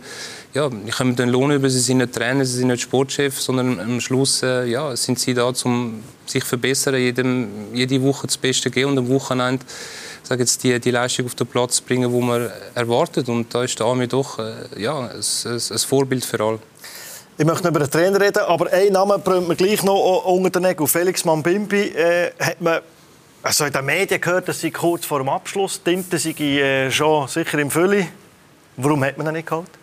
ja, kommen den Lohn über, sie sind nicht Trainer, sie sind nicht Sportchef, sondern am Schluss äh, ja, sind sie da, um sich verbessern, jedem, jede Woche das Beste geben und am Wochenende sage jetzt, die, die Leistung auf den Platz bringen, die man erwartet. Und da ist der Ami doch äh, ja, ein, ein, Vorbild für alle. Ich möchte über den Trainer reden, aber einen Namen bringt man gleich noch unter den Nägeln. Felix Mambimbi äh, hat man also in den Medien gehört, dass sie kurz vor dem Abschluss Tinte sei äh, schon sicher im Fülli. Warum hat man ihn nicht geholt?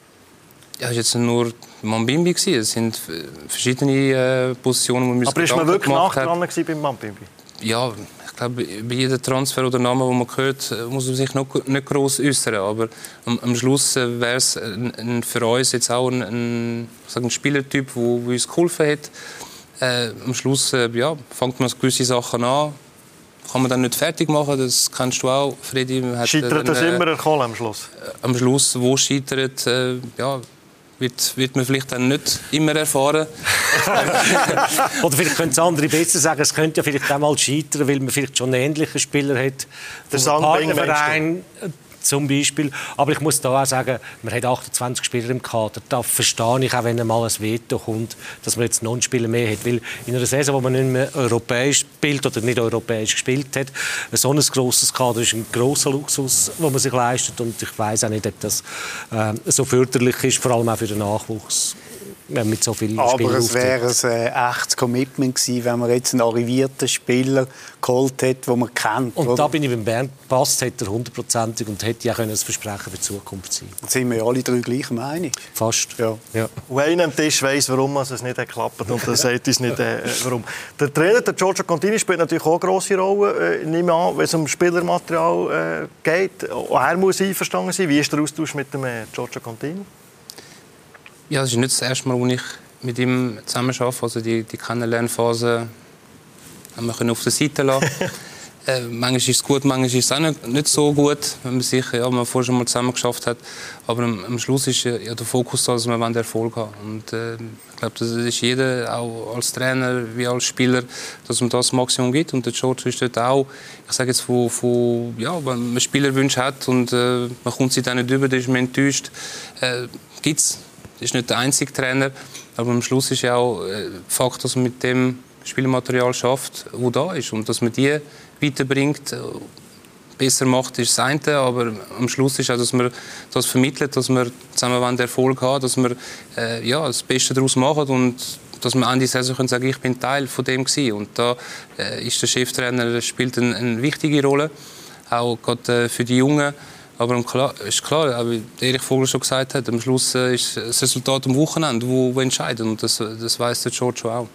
Ja, es war jetzt nur Mambimbi. Es sind verschiedene äh, Positionen, die wir Aber ist man wirklich nah dran beim Mambimbi? Ja, ich glaube, bei jedem Transfer oder Namen, den man hört, muss man sich noch nicht groß äußern. Aber am, am Schluss äh, wäre es für uns jetzt auch ein, ein, ein Spielertyp, der uns geholfen hat. Äh, am Schluss äh, ja, fängt man gewisse Sachen an, kann man dann nicht fertig machen, das kennst du auch, Freddy. Scheitert das immer Kohl am Schluss? Am Schluss, wo scheitert, äh, ja, wird, wird man vielleicht dann nicht immer erfahren. Oder vielleicht können es andere besser sagen, es könnte ja vielleicht auch mal scheitern, weil man vielleicht schon einen ähnlichen Spieler hat. Der Partnerverein zum Beispiel. Aber ich muss da auch sagen, man hat 28 Spieler im Kader. Da verstehe ich auch, wenn mal ein Veto kommt, dass man jetzt noch einen Spieler mehr hat. Weil in einer Saison, wo man nicht mehr europäisch spielt oder nicht europäisch gespielt hat, so ein grosses Kader ist ein grosser Luxus, den man sich leistet. Und ich weiß auch nicht, ob das äh, so förderlich ist, vor allem auch für den Nachwuchs. Mit so vielen Aber es wäre ein äh, echtes Commitment gewesen, wenn man jetzt einen arrivierten Spieler geholt hätte, den man kennt. Und oder? da bin ich beim Bernd passt, hätte er hundertprozentig und hätte ja können ein Versprechen für die Zukunft sein. Dann sind wir ja alle drei gleicher Meinung. Fast. Ja. ja. Und einer am Tisch weiss, warum es nicht geklappt hat und er sagt uns nicht, äh, warum. Der Trainer, der Giorgio Contini, spielt natürlich auch eine grosse Rolle, äh, nehme an, wenn es um Spielermaterial äh, geht. Auch er muss einverstanden sein. Wie ist der Austausch mit dem äh, Giorgio Contini? Ja, ist nicht das erste Mal, wo ich mit ihm zusammen arbeite. Also die, die Kennenlernphase haben wir auf der Seite lassen. äh, manchmal ist es gut, manchmal ist es auch nicht, nicht so gut, wenn man sich ja, man vorher schon mal zusammen geschafft hat. Aber am, am Schluss ist ja der Fokus da, dass wir den Erfolg haben. Und äh, ich glaube, das ist jeder, auch als Trainer wie als Spieler, dass man das Maximum gibt. Und der George ist dort auch, ich sage jetzt, von, von, ja, wenn man Spielerwünsche hat und äh, man kommt sich dann nicht über, dann ist man enttäuscht. Äh, gibt's ist nicht der einzige Trainer, aber am Schluss ist ja auch äh, Fakt, dass man mit dem Spielmaterial schafft, wo da ist. Und dass man die weiterbringt, äh, besser macht, ist das eine, aber am Schluss ist auch, dass man das vermittelt, dass wir zusammen Erfolg haben, dass wir äh, ja, das Beste daraus machen und dass wir Ende der Saison sagen, ich bin Teil von dem gewesen. und da äh, ist der Cheftrainer spielt eine, eine wichtige Rolle, auch gerade äh, für die Jungen aber klar, ist klar, wie Erich Vogel schon gesagt hat, am Schluss äh, ist das Resultat am Wochenende, wo, wo entscheidet. Und das, das weiß der George schon auch.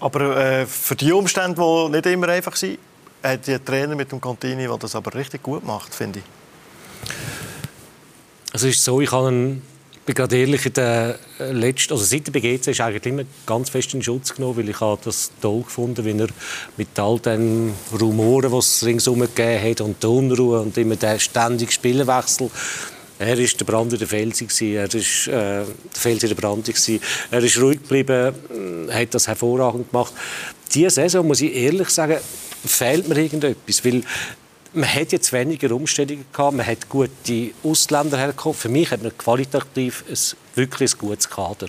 Aber äh, für die Umstände, die nicht immer einfach sind, hat der Trainer mit dem Contini, der das aber richtig gut macht, finde ich. Also es ist so, ich habe einen bin gerade ehrlich, der äh, letzten, also seit der BGC ist eigentlich immer ganz fest in Schutz genommen, weil ich habe das toll gefunden, wie er mit all den Rumoren, die es ringsherum gegeben hat und der Unruhe und immer der ständige Spielwechsel, er ist der Brand in der Felsi er ist äh, der Fels in der Brand Er ist ruhig geblieben, hat das hervorragend gemacht. Diese Saison muss ich ehrlich sagen, fehlt mir irgendetwas, weil man hat jetzt weniger Umstellungen gehabt, man hat gute Ausländer hergekommen. Für mich hat man qualitativ ein, wirklich gutes Kader.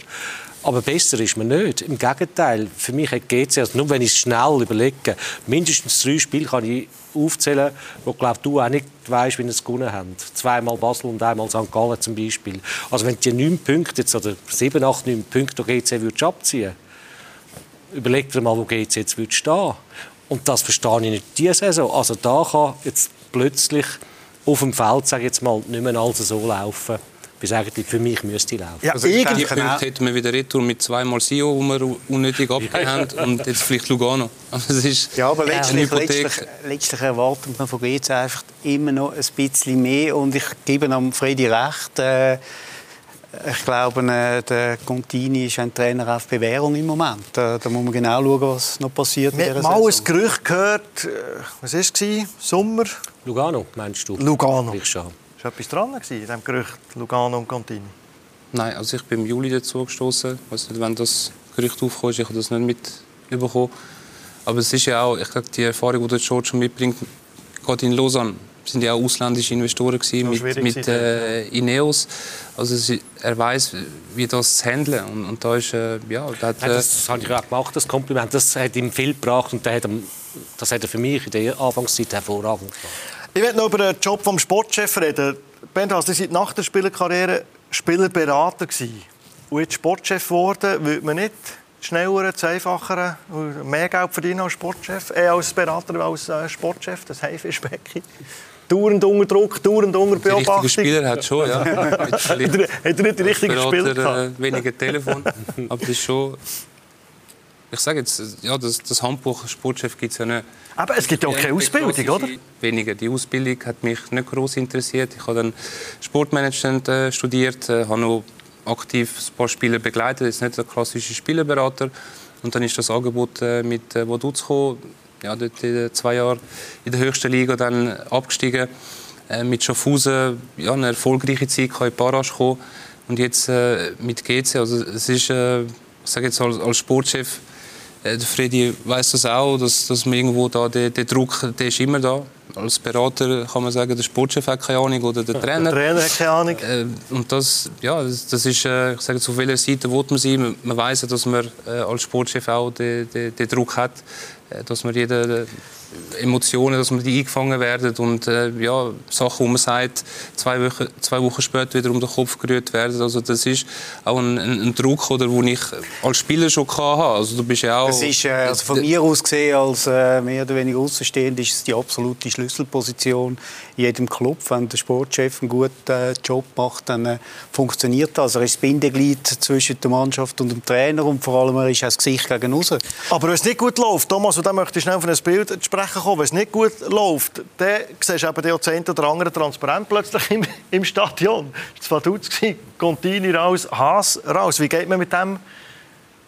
Aber besser ist man nicht. Im Gegenteil, für mich hat GC, nur wenn ich es schnell überlege, mindestens drei Spiele kann ich aufzählen, wo glaub, du auch nicht weißt, wie sie es gewonnen haben. Zweimal Basel und einmal St. Gallen zum Beispiel. Also wenn die neun Punkte, jetzt, oder sieben, acht, neun Punkte GC würdest abziehen überleg dir mal, wo GC jetzt stehen und das verstehe ich nicht diese Saison. Also da kann jetzt plötzlich auf dem Feld, sage ich jetzt mal, nicht mehr alles so laufen, wie es eigentlich für mich müsste laufen. Ja, also die Punkte hätten wir wieder retour mit zweimal Sio, wo wir unnötig abgegeben haben, und jetzt vielleicht Lugano. Also es ist ja, aber letztlich, letztlich, letztlich, erwartet man von GC einfach immer noch ein bisschen mehr und ich gebe am Freddy recht, äh, ich glaube, äh, der Contini ist ein Trainer auf Bewährung im Moment. Da, da muss man genau schauen, was noch passiert. Wir haben mal ein Gerücht gehört, äh, was war es? Sommer? Lugano, meinst du? Lugano. Ich schon. War etwas dran in diesem Gerücht Lugano und Contini? Nein, also ich bin im Juli dazu gestoßen. Also wenn das Gerücht aufkam, ich habe das nicht mitbekommen. Aber es ist ja auch, ich glaube, die Erfahrung, die der George schon mitbringt, gerade in Lausanne sind ja auch ausländische Investoren gewesen, mit, mit äh, Ineos. Also sie, er weiß, wie das zu handeln und, und da ist äh, ja, da hat, ja, das habe ich auch gemacht, das Kompliment. Das hat ihm viel gebracht und hat, das hat er für mich in der Anfangszeit hervorragend gemacht. Ich möchte noch über den Job des Sportchefs reden. Ben, Sie sind nach der Spielerkarriere Spielerberater gewesen. und jetzt Sportchef geworden, will man nicht schneller, einfacher, mehr Geld verdienen als Sportchef, äh, als Berater, als äh, Sportchef, das Haifischbecken dauernd unter Druck, dauernd unter Beobachtung. Der Spieler hat schon, ja. hat er nicht die richtigen Spieler äh, weniger Telefon, aber das ist schon... Ich sage jetzt, ja, das, das Handbuch Sportchef gibt es ja nicht. Aber es gibt ja auch keine Ausbildung, oder? Weniger. Die Ausbildung hat mich nicht groß interessiert. Ich habe dann Sportmanagement äh, studiert, äh, habe noch aktiv ein paar Spieler begleitet, jetzt nicht der klassische Spielerberater. Und dann ist das Angebot äh, mit äh, Vaduz gekommen ja, dort in zwei Jahren in der höchsten Liga dann abgestiegen. Äh, mit Schaffhausen ja, eine erfolgreiche Zeit in die Barrage gekommen. Und jetzt äh, mit GC, also es ist, äh, ich sage jetzt als, als Sportchef, äh, der Freddy weiß das auch, dass, dass man irgendwo da, der, der Druck, der ist immer da. Als Berater kann man sagen, der Sportchef hat keine Ahnung oder der Trainer. Der Trainer hat keine Ahnung. Äh, und das, ja, das, das ist, äh, ich sage, auf welcher Seite will man sein. Man, man weiß, dass man als Sportchef auch den, den, den Druck hat, dass man jeden Emotionen, dass man die eingefangen werden und äh, ja, Sachen, wo man sagt, zwei Wochen, zwei Wochen später wieder um den Kopf gerührt werden. Also das ist auch ein, ein, ein Druck, oder, den ich als Spieler schon hatte. Also du bist ja auch... Das ist, äh, also von mir aus gesehen, als äh, mehr oder weniger Außenstehend, ist es die absolute Schlüsselposition in jedem Club. Wenn der Sportchef einen guten äh, Job macht, dann äh, funktioniert das. Er ist das Bindeglied zwischen der Mannschaft und dem Trainer und vor allem er ist auch das Gesicht gegen raus. Aber wenn es nicht gut läuft, Thomas, und dann möchte ich schnell auf ein Bild sprechen kommen, wenn es nicht gut läuft, dann siehst du eben die Jahrzehnte oder andere transparent plötzlich im, im Stadion. Das war Vaduz, Contini raus, Haas raus. Wie geht man mit dem?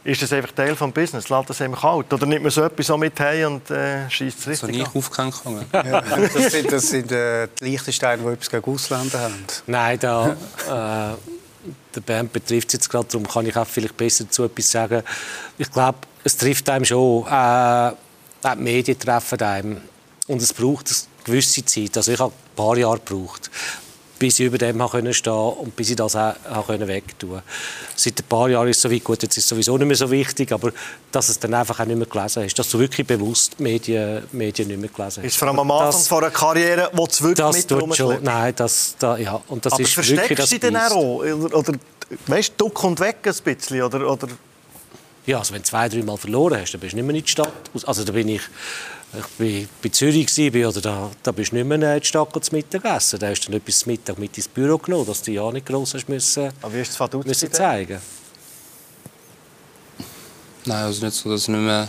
Ist das einfach Teil des Business? Lässt das eben kalt? Oder nimmt man so etwas so mit heim und äh, schießt es richtig so aufgehängt kann. ja, das sind, das sind äh, die Liechtensteine, die etwas gegen Ausländer haben. Nein, da, äh, der Bernd betrifft es jetzt gerade, darum kann ich auch vielleicht besser dazu etwas sagen. Ich glaube, es trifft einem schon. Äh, auch die Medien treffen einem. Und es braucht eine gewisse Zeit. Also ich habe ein paar Jahre gebraucht, bis ich über dem stehen und bis ich das auch wegtun Seit ein paar Jahren ist es so weit, gut, jetzt ist es sowieso nicht mehr so wichtig, aber dass es dann einfach auch nicht mehr gelesen hast, dass du wirklich bewusst Medien, Medien nicht mehr gelesen hast. Ist vor allem am Anfang von einer Karriere, wo du wirklich das mit tut schon, Nein, das, da, ja, und das aber ist versteckst wirklich das du dich dann auch? Oder, oder weißt, duck und weg ein bisschen? Oder, oder ja, also wenn du zwei, dreimal verloren hast, dann bist du nicht mehr in die Stadt. Also da bin ich, ich bin bei Zürich war, oder da, da bist du nicht mehr in die Stadt zum Mittagessen. Da hast du dann etwas zum Mittag mit ins Büro genommen, dass du ja nicht gross hast müssen, Aber wie ist das müssen zeigen. Nein, also nicht so, dass nicht mehr...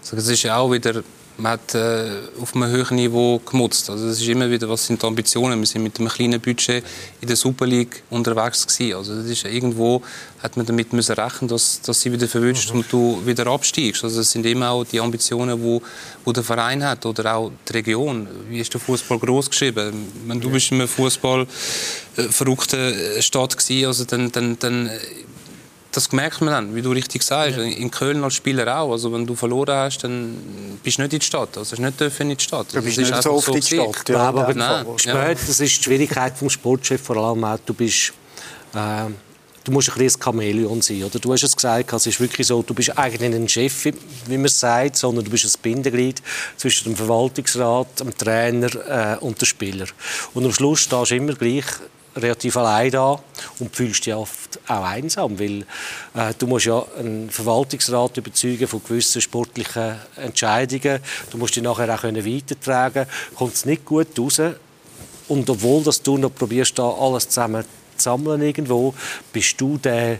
Also es ist ja auch wieder man hat äh, auf einem höheren Niveau gemutzt. Also das ist immer wieder, was sind die Ambitionen? Wir sind mit einem kleinen Budget in der Super League unterwegs gewesen. Also das ist irgendwo hat man damit müssen rechnen, dass, dass sie wieder verwünscht mhm. und du wieder absteigst. Also das sind immer auch die Ambitionen, wo, wo der Verein hat oder auch die Region. Wie ist der Fußball groß geschrieben? Wenn du bist in einer Fußball äh, verrückten Stadt gewesen, also dann, dann, dann das merkt man dann, wie du richtig sagst. Ja. In Köln als Spieler auch. Also wenn du verloren hast, dann bist du nicht in die Stadt. Also hast nicht in die Stadt. Du bist nicht so oft in die Stadt. Ja, aber. Ja. das ist die Schwierigkeit vom Sportchef vor allem auch. Du bist äh, du musst ein bisschen Chamäleon sein. Oder? Du hast es gesagt, es ist wirklich so, du bist eigentlich nicht ein Chef, wie man sagt, sondern du bist ein Bindeglied zwischen dem Verwaltungsrat, dem Trainer äh, und dem Spieler. Und am Schluss stehst du immer gleich relativ allein da und fühlst dich oft auch einsam, weil äh, du musst ja einen Verwaltungsrat überzeugen von gewissen sportlichen Entscheidungen. Du musst die nachher auch können weitertragen. Kommt es nicht gut raus und obwohl dass du noch probierst, da alles zusammen zu sammeln irgendwo, bist du der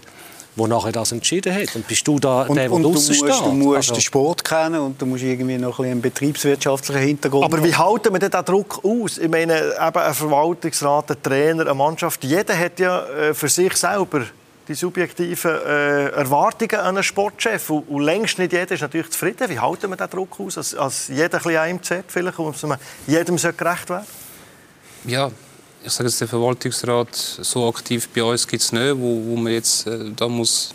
der nachher das entschieden hat. Und bist du da und, der, der draußen steht? Du musst also, den Sport kennen und du musst irgendwie noch ein einen betriebswirtschaftlichen Hintergrund Aber wie halten wir denn diesen Druck aus? Ich meine, eben ein Verwaltungsrat, ein Trainer, eine Mannschaft, jeder hat ja äh, für sich selber die subjektiven äh, Erwartungen an einen Sportchef. Und, und, längst nicht jeder ist natürlich zufrieden. Wie halten wir diesen Druck aus? Als, als jeder ein bisschen AMZ vielleicht, man jedem gerecht werden? Ja, ich sage jetzt, der Verwaltungsrat so aktiv bei uns gibt es nicht, wo, wo man jetzt äh, da muss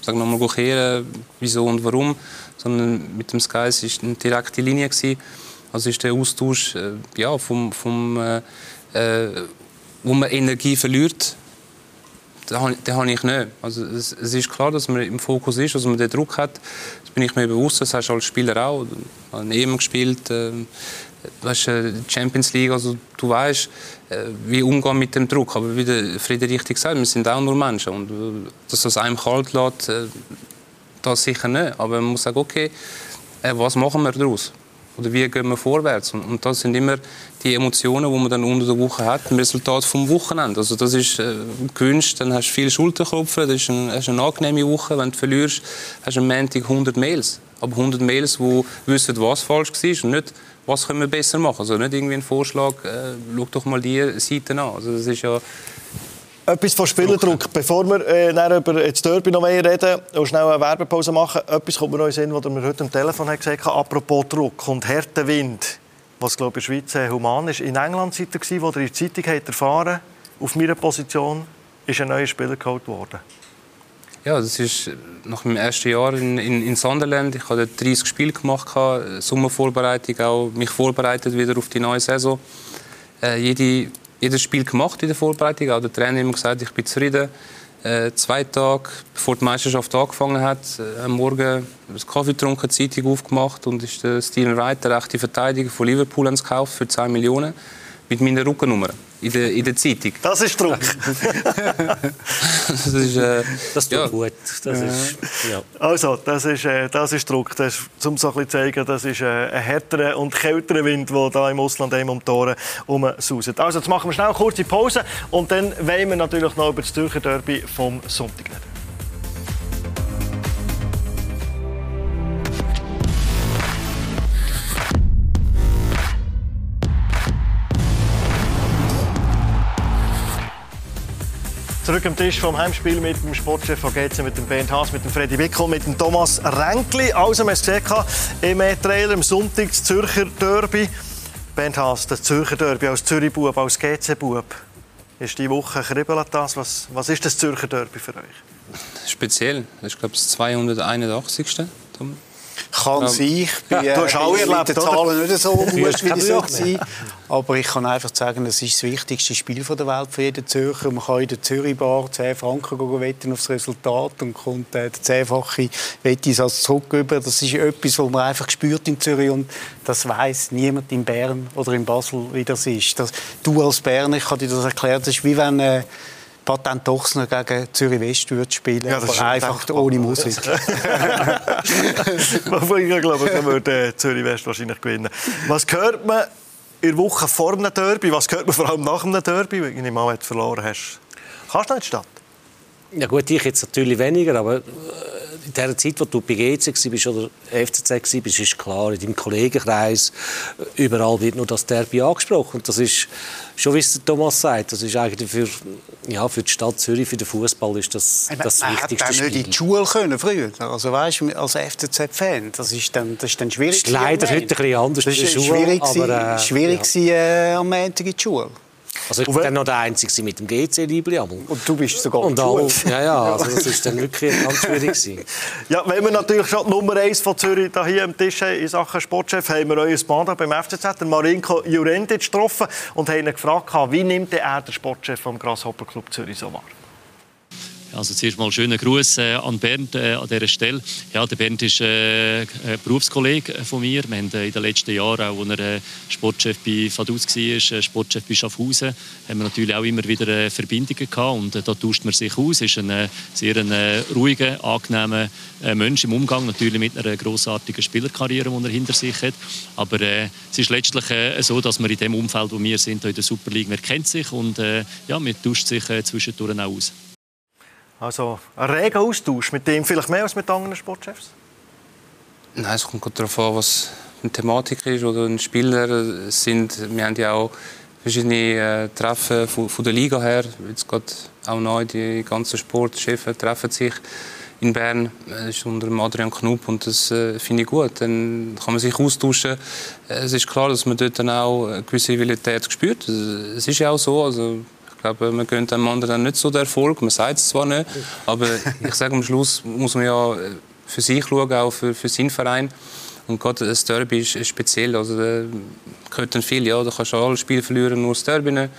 sagen wir mal kehren, wieso und warum, sondern mit dem Sky es ist eine direkte Linie gewesen. Also ist der Austausch äh, ja vom, vom äh, äh wo man Energie verliert, den habe ich nicht. Also es, es, ist klar, dass man im Fokus ist, dass man den Druck hat. Das bin ich mir bewusst. Das hast du als Spieler auch. Ich habe EM gespielt. Äh, äh, Champions League, also du weißt, äh, wie umgehen mit dem Druck. Aber wie der Friede richtig sagt, wir sind auch nur Menschen und äh, dass das einem kalt lässt, das sicher nicht. Aber man muss sagen, okay, was machen wir daraus? Oder wie gehen wir vorwärts? Und, und das sind immer die Emotionen, die man dann unter der Woche hat, im Resultat vom Wochenende. Also das ist äh, gewünscht, dann hast du viel Schulterklopfen, das ist, ein, hast eine angenehme Woche. Wenn du verlierst, hast du am Montag 100 Mails. Aber 100 Mails, die wissen, was falsch war und nicht, was können wir besser machen. Also nicht irgendwie ein Vorschlag, äh, schau doch mal die Seite an. Also das ist ja etwas von Spielerdruck. Bevor wir äh, über das Derby noch mehr reden und schnell eine Werbepause machen, etwas kommt mir noch in Sinn, was wir heute am Telefon haben gesagt haben, apropos Druck und harter Wind, was glaube ich in der Schweiz human ist. In England seid ihr, wo ihr in der Zeitung habt erfahren auf meiner Position ist ein neuer Spieler geholt worden. Ja, das ist nach meinem ersten Jahr in, in, in Sunderland. Ich habe 30 Spiele gemacht, Sommervorbereitung, auch mich vorbereitet wieder auf die neue Saison. Äh, jede, jedes Spiel gemacht in der Vorbereitung. Auch der Trainer hat immer gesagt, ich bin zufrieden. Äh, zwei Tage bevor die Meisterschaft angefangen hat, äh, am Morgen einen Kaffee getrunken, Zeitung aufgemacht und ist der Steven Wright, der rechte Verteidiger von Liverpool, gekauft für 2 Millionen mit meiner Rückennummer in der, in der Zeitung. Das ist Druck. das ist, äh, das tut ja. gut. Das ist, ja. Also, das ist, äh, das ist Druck. Das ist, um so ein bisschen zu zeigen, das ist äh, ein härterer und kälterer Wind, der da im Ausland um die Tore herumsauset. Also, jetzt machen wir schnell eine kurze Pause und dann wollen wir natürlich noch über das Zürcher Derby vom Sonntag reden. Zurück am Tisch vom Heimspiel mit dem Sportchef von GC, mit dem Bernd Haas, mit dem Freddy Wickel, mit dem Thomas Renkli. Also, es gesehen im Trailer am Sonntag, das Zürcher Derby. Bernd Haas, das Zürcher Derby als Zürich-Bub, als GC-Bub. Ist die Woche kribbelt das? Was, was ist das Zürcher Derby für euch? Speziell. Ist, glaube ich, das 281. Tom. Kann ja. sein. Ich bin ja, du hast auch erlebt, mit den Zahlen nicht so gut, wie sie sein Aber ich kann einfach sagen, es ist das wichtigste Spiel der Welt für jeden Zürcher. Man kann in der Zürich-Bar 10 Franken wetten auf das Resultat und kommt äh, der zehnfache Wetteisatz zurück über. Das ist etwas, was man einfach spürt in Zürich und das weiß niemand in Bern oder in Basel, wie das ist. Das, du als Berner, ich kann dir das erklären, das ist wie wenn... Äh, Patent Dochsner gegen Zürich West würde spielen, ja, aber einfach ohne Musik. ich glaube, dann würde Zürich West wahrscheinlich gewinnen. Was hört man in der Woche vor einem Derby? Was hört man vor allem nach einem Derby, wenn du mal verloren hast? Kannst du nicht in die Stadt? Ja gut, ich jetzt natürlich weniger, aber in der Zeit, wo du bei GC warst oder FCZ warst, ist klar, in deinem Kollegenkreis überall wird nur das Derby angesprochen. Und das ist, schon wie es Thomas sagt, das ist eigentlich für, ja, für die Stadt Zürich, für den Fußball ist das das man wichtigste Man hätte nicht in die Schule können früher. Also weißt, als FCZ-Fan, das ist dann, das ist dann schwierig. Das ist leider heute ein bisschen anders das ist schwierig, aber, äh, schwierig ja. äh, am Montag in die Schule. Also ich bin dann noch der Einzige mit dem GC-Liebling. Und du bist sogar und all, Ja, ja, also das ist dann wirklich ganz schwierig Ja, wenn wir natürlich schon die Nummer 1 von Zürich da hier am Tisch haben, in Sachen Sportchef, haben wir euer Mandat beim FCZ, den Marinko Jurentic, getroffen und haben ihn gefragt, wie nimmt er den Sportchef vom Grasshopper Club Zürich so wahr? Also zuerst mal schönen Gruß äh, an Bernd äh, an dieser Stelle. Ja, der Bernd ist äh, ein Berufskollege von mir. Wir haben äh, in den letzten Jahren, auch als er äh, Sportchef bei Vaduz war, äh, Sportchef bei Schaffhausen, haben wir natürlich auch immer wieder Verbindungen gehabt und da tauscht man sich aus. Er ist ein sehr ein, ruhiger, angenehmer Mensch im Umgang, natürlich mit einer grossartigen Spielerkarriere, die er hinter sich hat. Aber es ist letztlich so, dass man in dem Umfeld, wo wir sind, in der Super League, man kennt sich und ja, man tauscht sich zwischendurch auch aus. Also ein reger Austausch mit dem vielleicht mehr als mit anderen Sportchefs? Nein, es kommt darauf an, was eine Thematik ist oder ein Spieler sind. Wir haben ja auch verschiedene äh, Treffen von, von, der Liga her. Jetzt gerade auch neu die ganzen Sportchefs treffen sich in Bern. Das ist unter Adrian Knupp und das äh, finde ich gut. Dann kann man sich austauschen. Es ist klar, dass man dort dann auch eine gewisse Rivalität spürt. Es ist ja auch so. Also glaube, man gönnt dem anderen nicht so den Erfolg. Man sagt es zwar nicht, aber ich sage am Schluss muss man ja äh, für sich schauen, auch für, für seinen Verein. Und gerade das Derby ist speziell. Also, da gehört dann viel. Ja, da kannst du alle Spiele verlieren, nur das Derby nicht.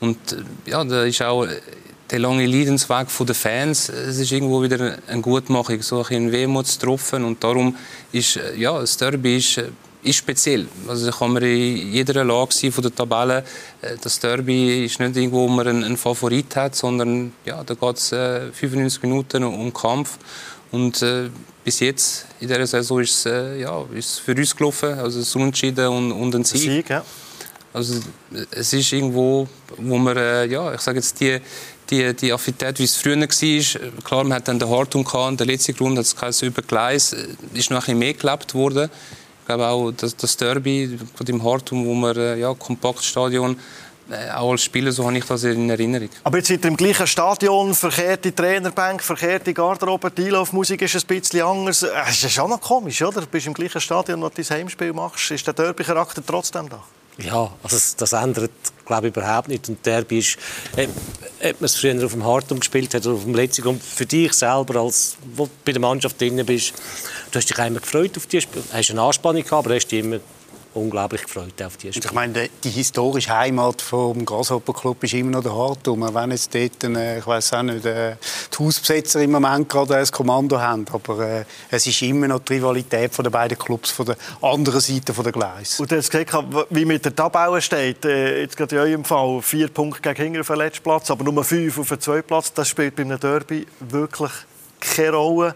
Und äh, ja, da ist auch der lange Leidensweg der Fans. Es ist irgendwo wieder eine Gutmachung, so ein Wehmutstropfen. Und darum ist, äh, ja, das Derby ist ist speziell. Also da kann man in jeder Lage sein von der Tabelle. Äh, das Derby ist nicht irgendwo, wo man einen, Favorit hat, sondern ja, da geht es äh, 95 Minuten um Kampf. Und äh, bis jetzt in dieser Saison ist es äh, ja, ist für uns gelaufen, also es Unentschieden und, und ein Sieg. Sieg ja. Also es ist irgendwo, wo man, äh, ja, ich sage jetzt die die, die Affinität, wie es früher war. Klar, man hat dann den Hartung gehabt, der letzte Grund hat es über Gleis, äh, ist noch ein bisschen mehr gelebt worden. Ich glaube auch das, das Derby von dem Hartum, wo wir äh, ja Kompaktstadion äh, auch als Spieler, so habe ich das in Erinnerung. Aber jetzt seid ihr im gleichen Stadion, verkehrte Trainerbank, verkehrte Garderobe, die Einlaufmusik ist ein bisschen anders. Es ist schon noch komisch, oder? Du bist im gleichen Stadion, wo du dein Heimspiel machst. Ist der Derby-Charakter trotzdem da? Ja, also das, das ändert glaube ich überhaupt nicht. Und Derby ist, ob, ob man es früher auf dem Hartum gespielt hat oder auf dem Letzten. Und für dich selber, als wo du bei der Mannschaft drin bist, du hast dich immer gefreut auf die Spiele. Du hast eine Anspannung gehabt, aber hast dich immer unglaublich gefreut auf die Spiele. Ich meine, die historische Heimat vom Grasshopper Club ist immer noch der Hartum. Wenn jetzt dort, äh, ich weiß auch nicht, äh, die Hausbesetzer im Moment gerade ein Kommando haben, aber äh, es ist immer noch die Rivalität von den beiden Clubs von der anderen Seite der Gleis. Und hast gesagt, wie mit der Tabelle steht, jetzt gerade in eurem Fall vier Punkte gegen Hinger auf den letzten Platz, aber nur fünf auf den zweiten Platz, das spielt bei einem Derby wirklich keine Rolle.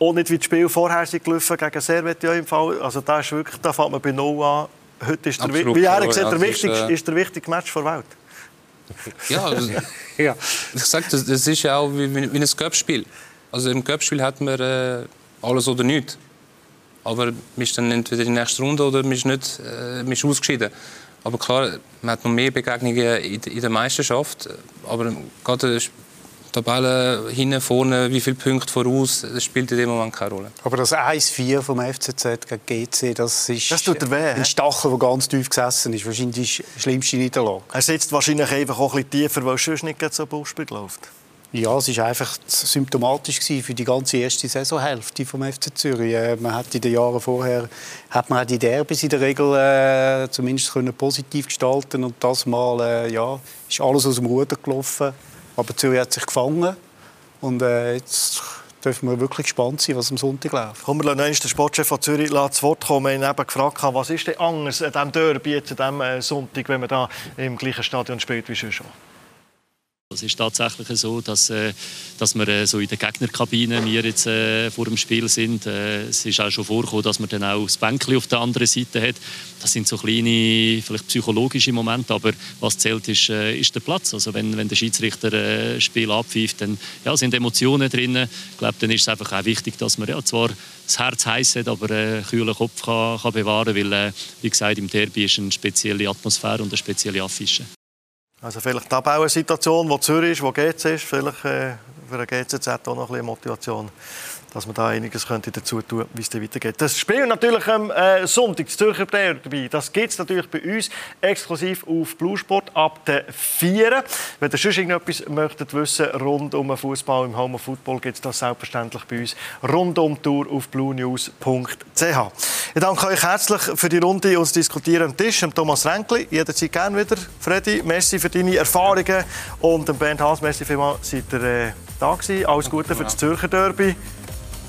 Auch nicht, wie das Spiel vorher gelaufen gegen Servet ja im Fall. Also da, ist wirklich, da fängt man bei Null an. Heute ist der, Absolut, wie er gesagt, der, wichtigste, ist, äh... ist der wichtigste Match der Welt. Ja, also, ja. ich sage, das, das ist ja auch wie, wie ein Cup-Spiel. Also im Cup-Spiel hat man äh, alles oder nichts. Aber man ist dann entweder in der nächsten Runde oder man ist, nicht, äh, man ist ausgeschieden. Aber klar, man hat noch mehr Begegnungen in, in der Meisterschaft. Aber gerade Tabelle hinten, vorne, wie viele Punkte voraus, das spielt in dem Moment keine Rolle. Aber das 1-4 vom FCZ gegen GC, das ist das tut weh, ein Stachel, der ganz tief gesessen ist. Wahrscheinlich die schlimmste Niederlage. Er sitzt wahrscheinlich einfach auch ein bisschen tiefer, weil es sonst nicht so ein Ballspiel läuft. Ja, es war einfach symptomatisch für die ganze erste Saisonhälfte vom FC Zürich. Äh, man hat in den Jahren vorher hat man die Derbys in der Regel äh, zumindest können positiv gestalten und das Mal äh, ja, ist alles aus dem Ruder gelaufen. Aber Zürich hat sich gefangen und äh, jetzt dürfen wir wirklich gespannt sein, was am Sonntag läuft. Kommen wir noch den Sportchef von Zürich zu Wort kommen. Wir haben gefragt, was ist denn anders an diesem Derby, an diesem äh, Sonntag, wenn man da im gleichen Stadion spielt wie schon? Es ist tatsächlich so, dass, äh, dass wir äh, so in der Gegnerkabine wir jetzt äh, vor dem Spiel sind. Äh, es ist auch schon vorgekommen, dass man dann auch das Bänkchen auf der anderen Seite hat. Das sind so kleine, vielleicht psychologische Momente, aber was zählt ist, äh, ist der Platz. Also wenn, wenn der Schiedsrichter äh, das Spiel abpfeift, dann ja, sind Emotionen drin. Ich glaube, dann ist es einfach auch wichtig, dass man ja, zwar das Herz heiß hat, aber einen kühlen Kopf kann, kann bewahren kann, weil, wie gesagt, im Derby ist eine spezielle Atmosphäre und eine spezielle Affische. Also vielleicht die Abbauensituation, wo Zürich ist, wo GC ist, vielleicht äh, für den GCZ auch noch ein bisschen Motivation dass man da einiges könnte dazu tun wie es dann weitergeht. Das Spiel natürlich am äh, Sonntag, das Zürcher Derby, das gibt es natürlich bei uns exklusiv auf Bluesport ab der 4. Wenn ihr sonst irgendetwas möchtet wissen rund um Fußball im Home of Football, gibt es das selbstverständlich bei uns rund um Tour auf bluenews.ch. Ich danke euch herzlich für die Runde und Diskutieren am Tisch. Thomas Renkli, jederzeit gerne wieder. Freddy, merci für deine Erfahrungen und Bernd Haas, merci vielmals, seid ihr äh, da gewesen. Alles Gute für das Zürcher Derby.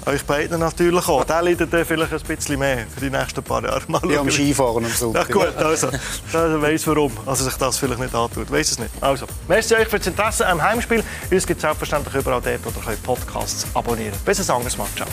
Euch beiden natürlich auch. Der leidet vielleicht ein bisschen mehr für die nächsten paar Jahre. Mal schauen. am Skifahren am Sonntag. Ja, gut, also, also weiss warum. Also sich das vielleicht nicht antut. Weiss es nicht. Also, merci euch für das Interesse am Heimspiel. Uns gibt es selbstverständlich überall dort, wo ihr Podcasts abonnieren könnt. Bis ein anderes Mal. Ciao.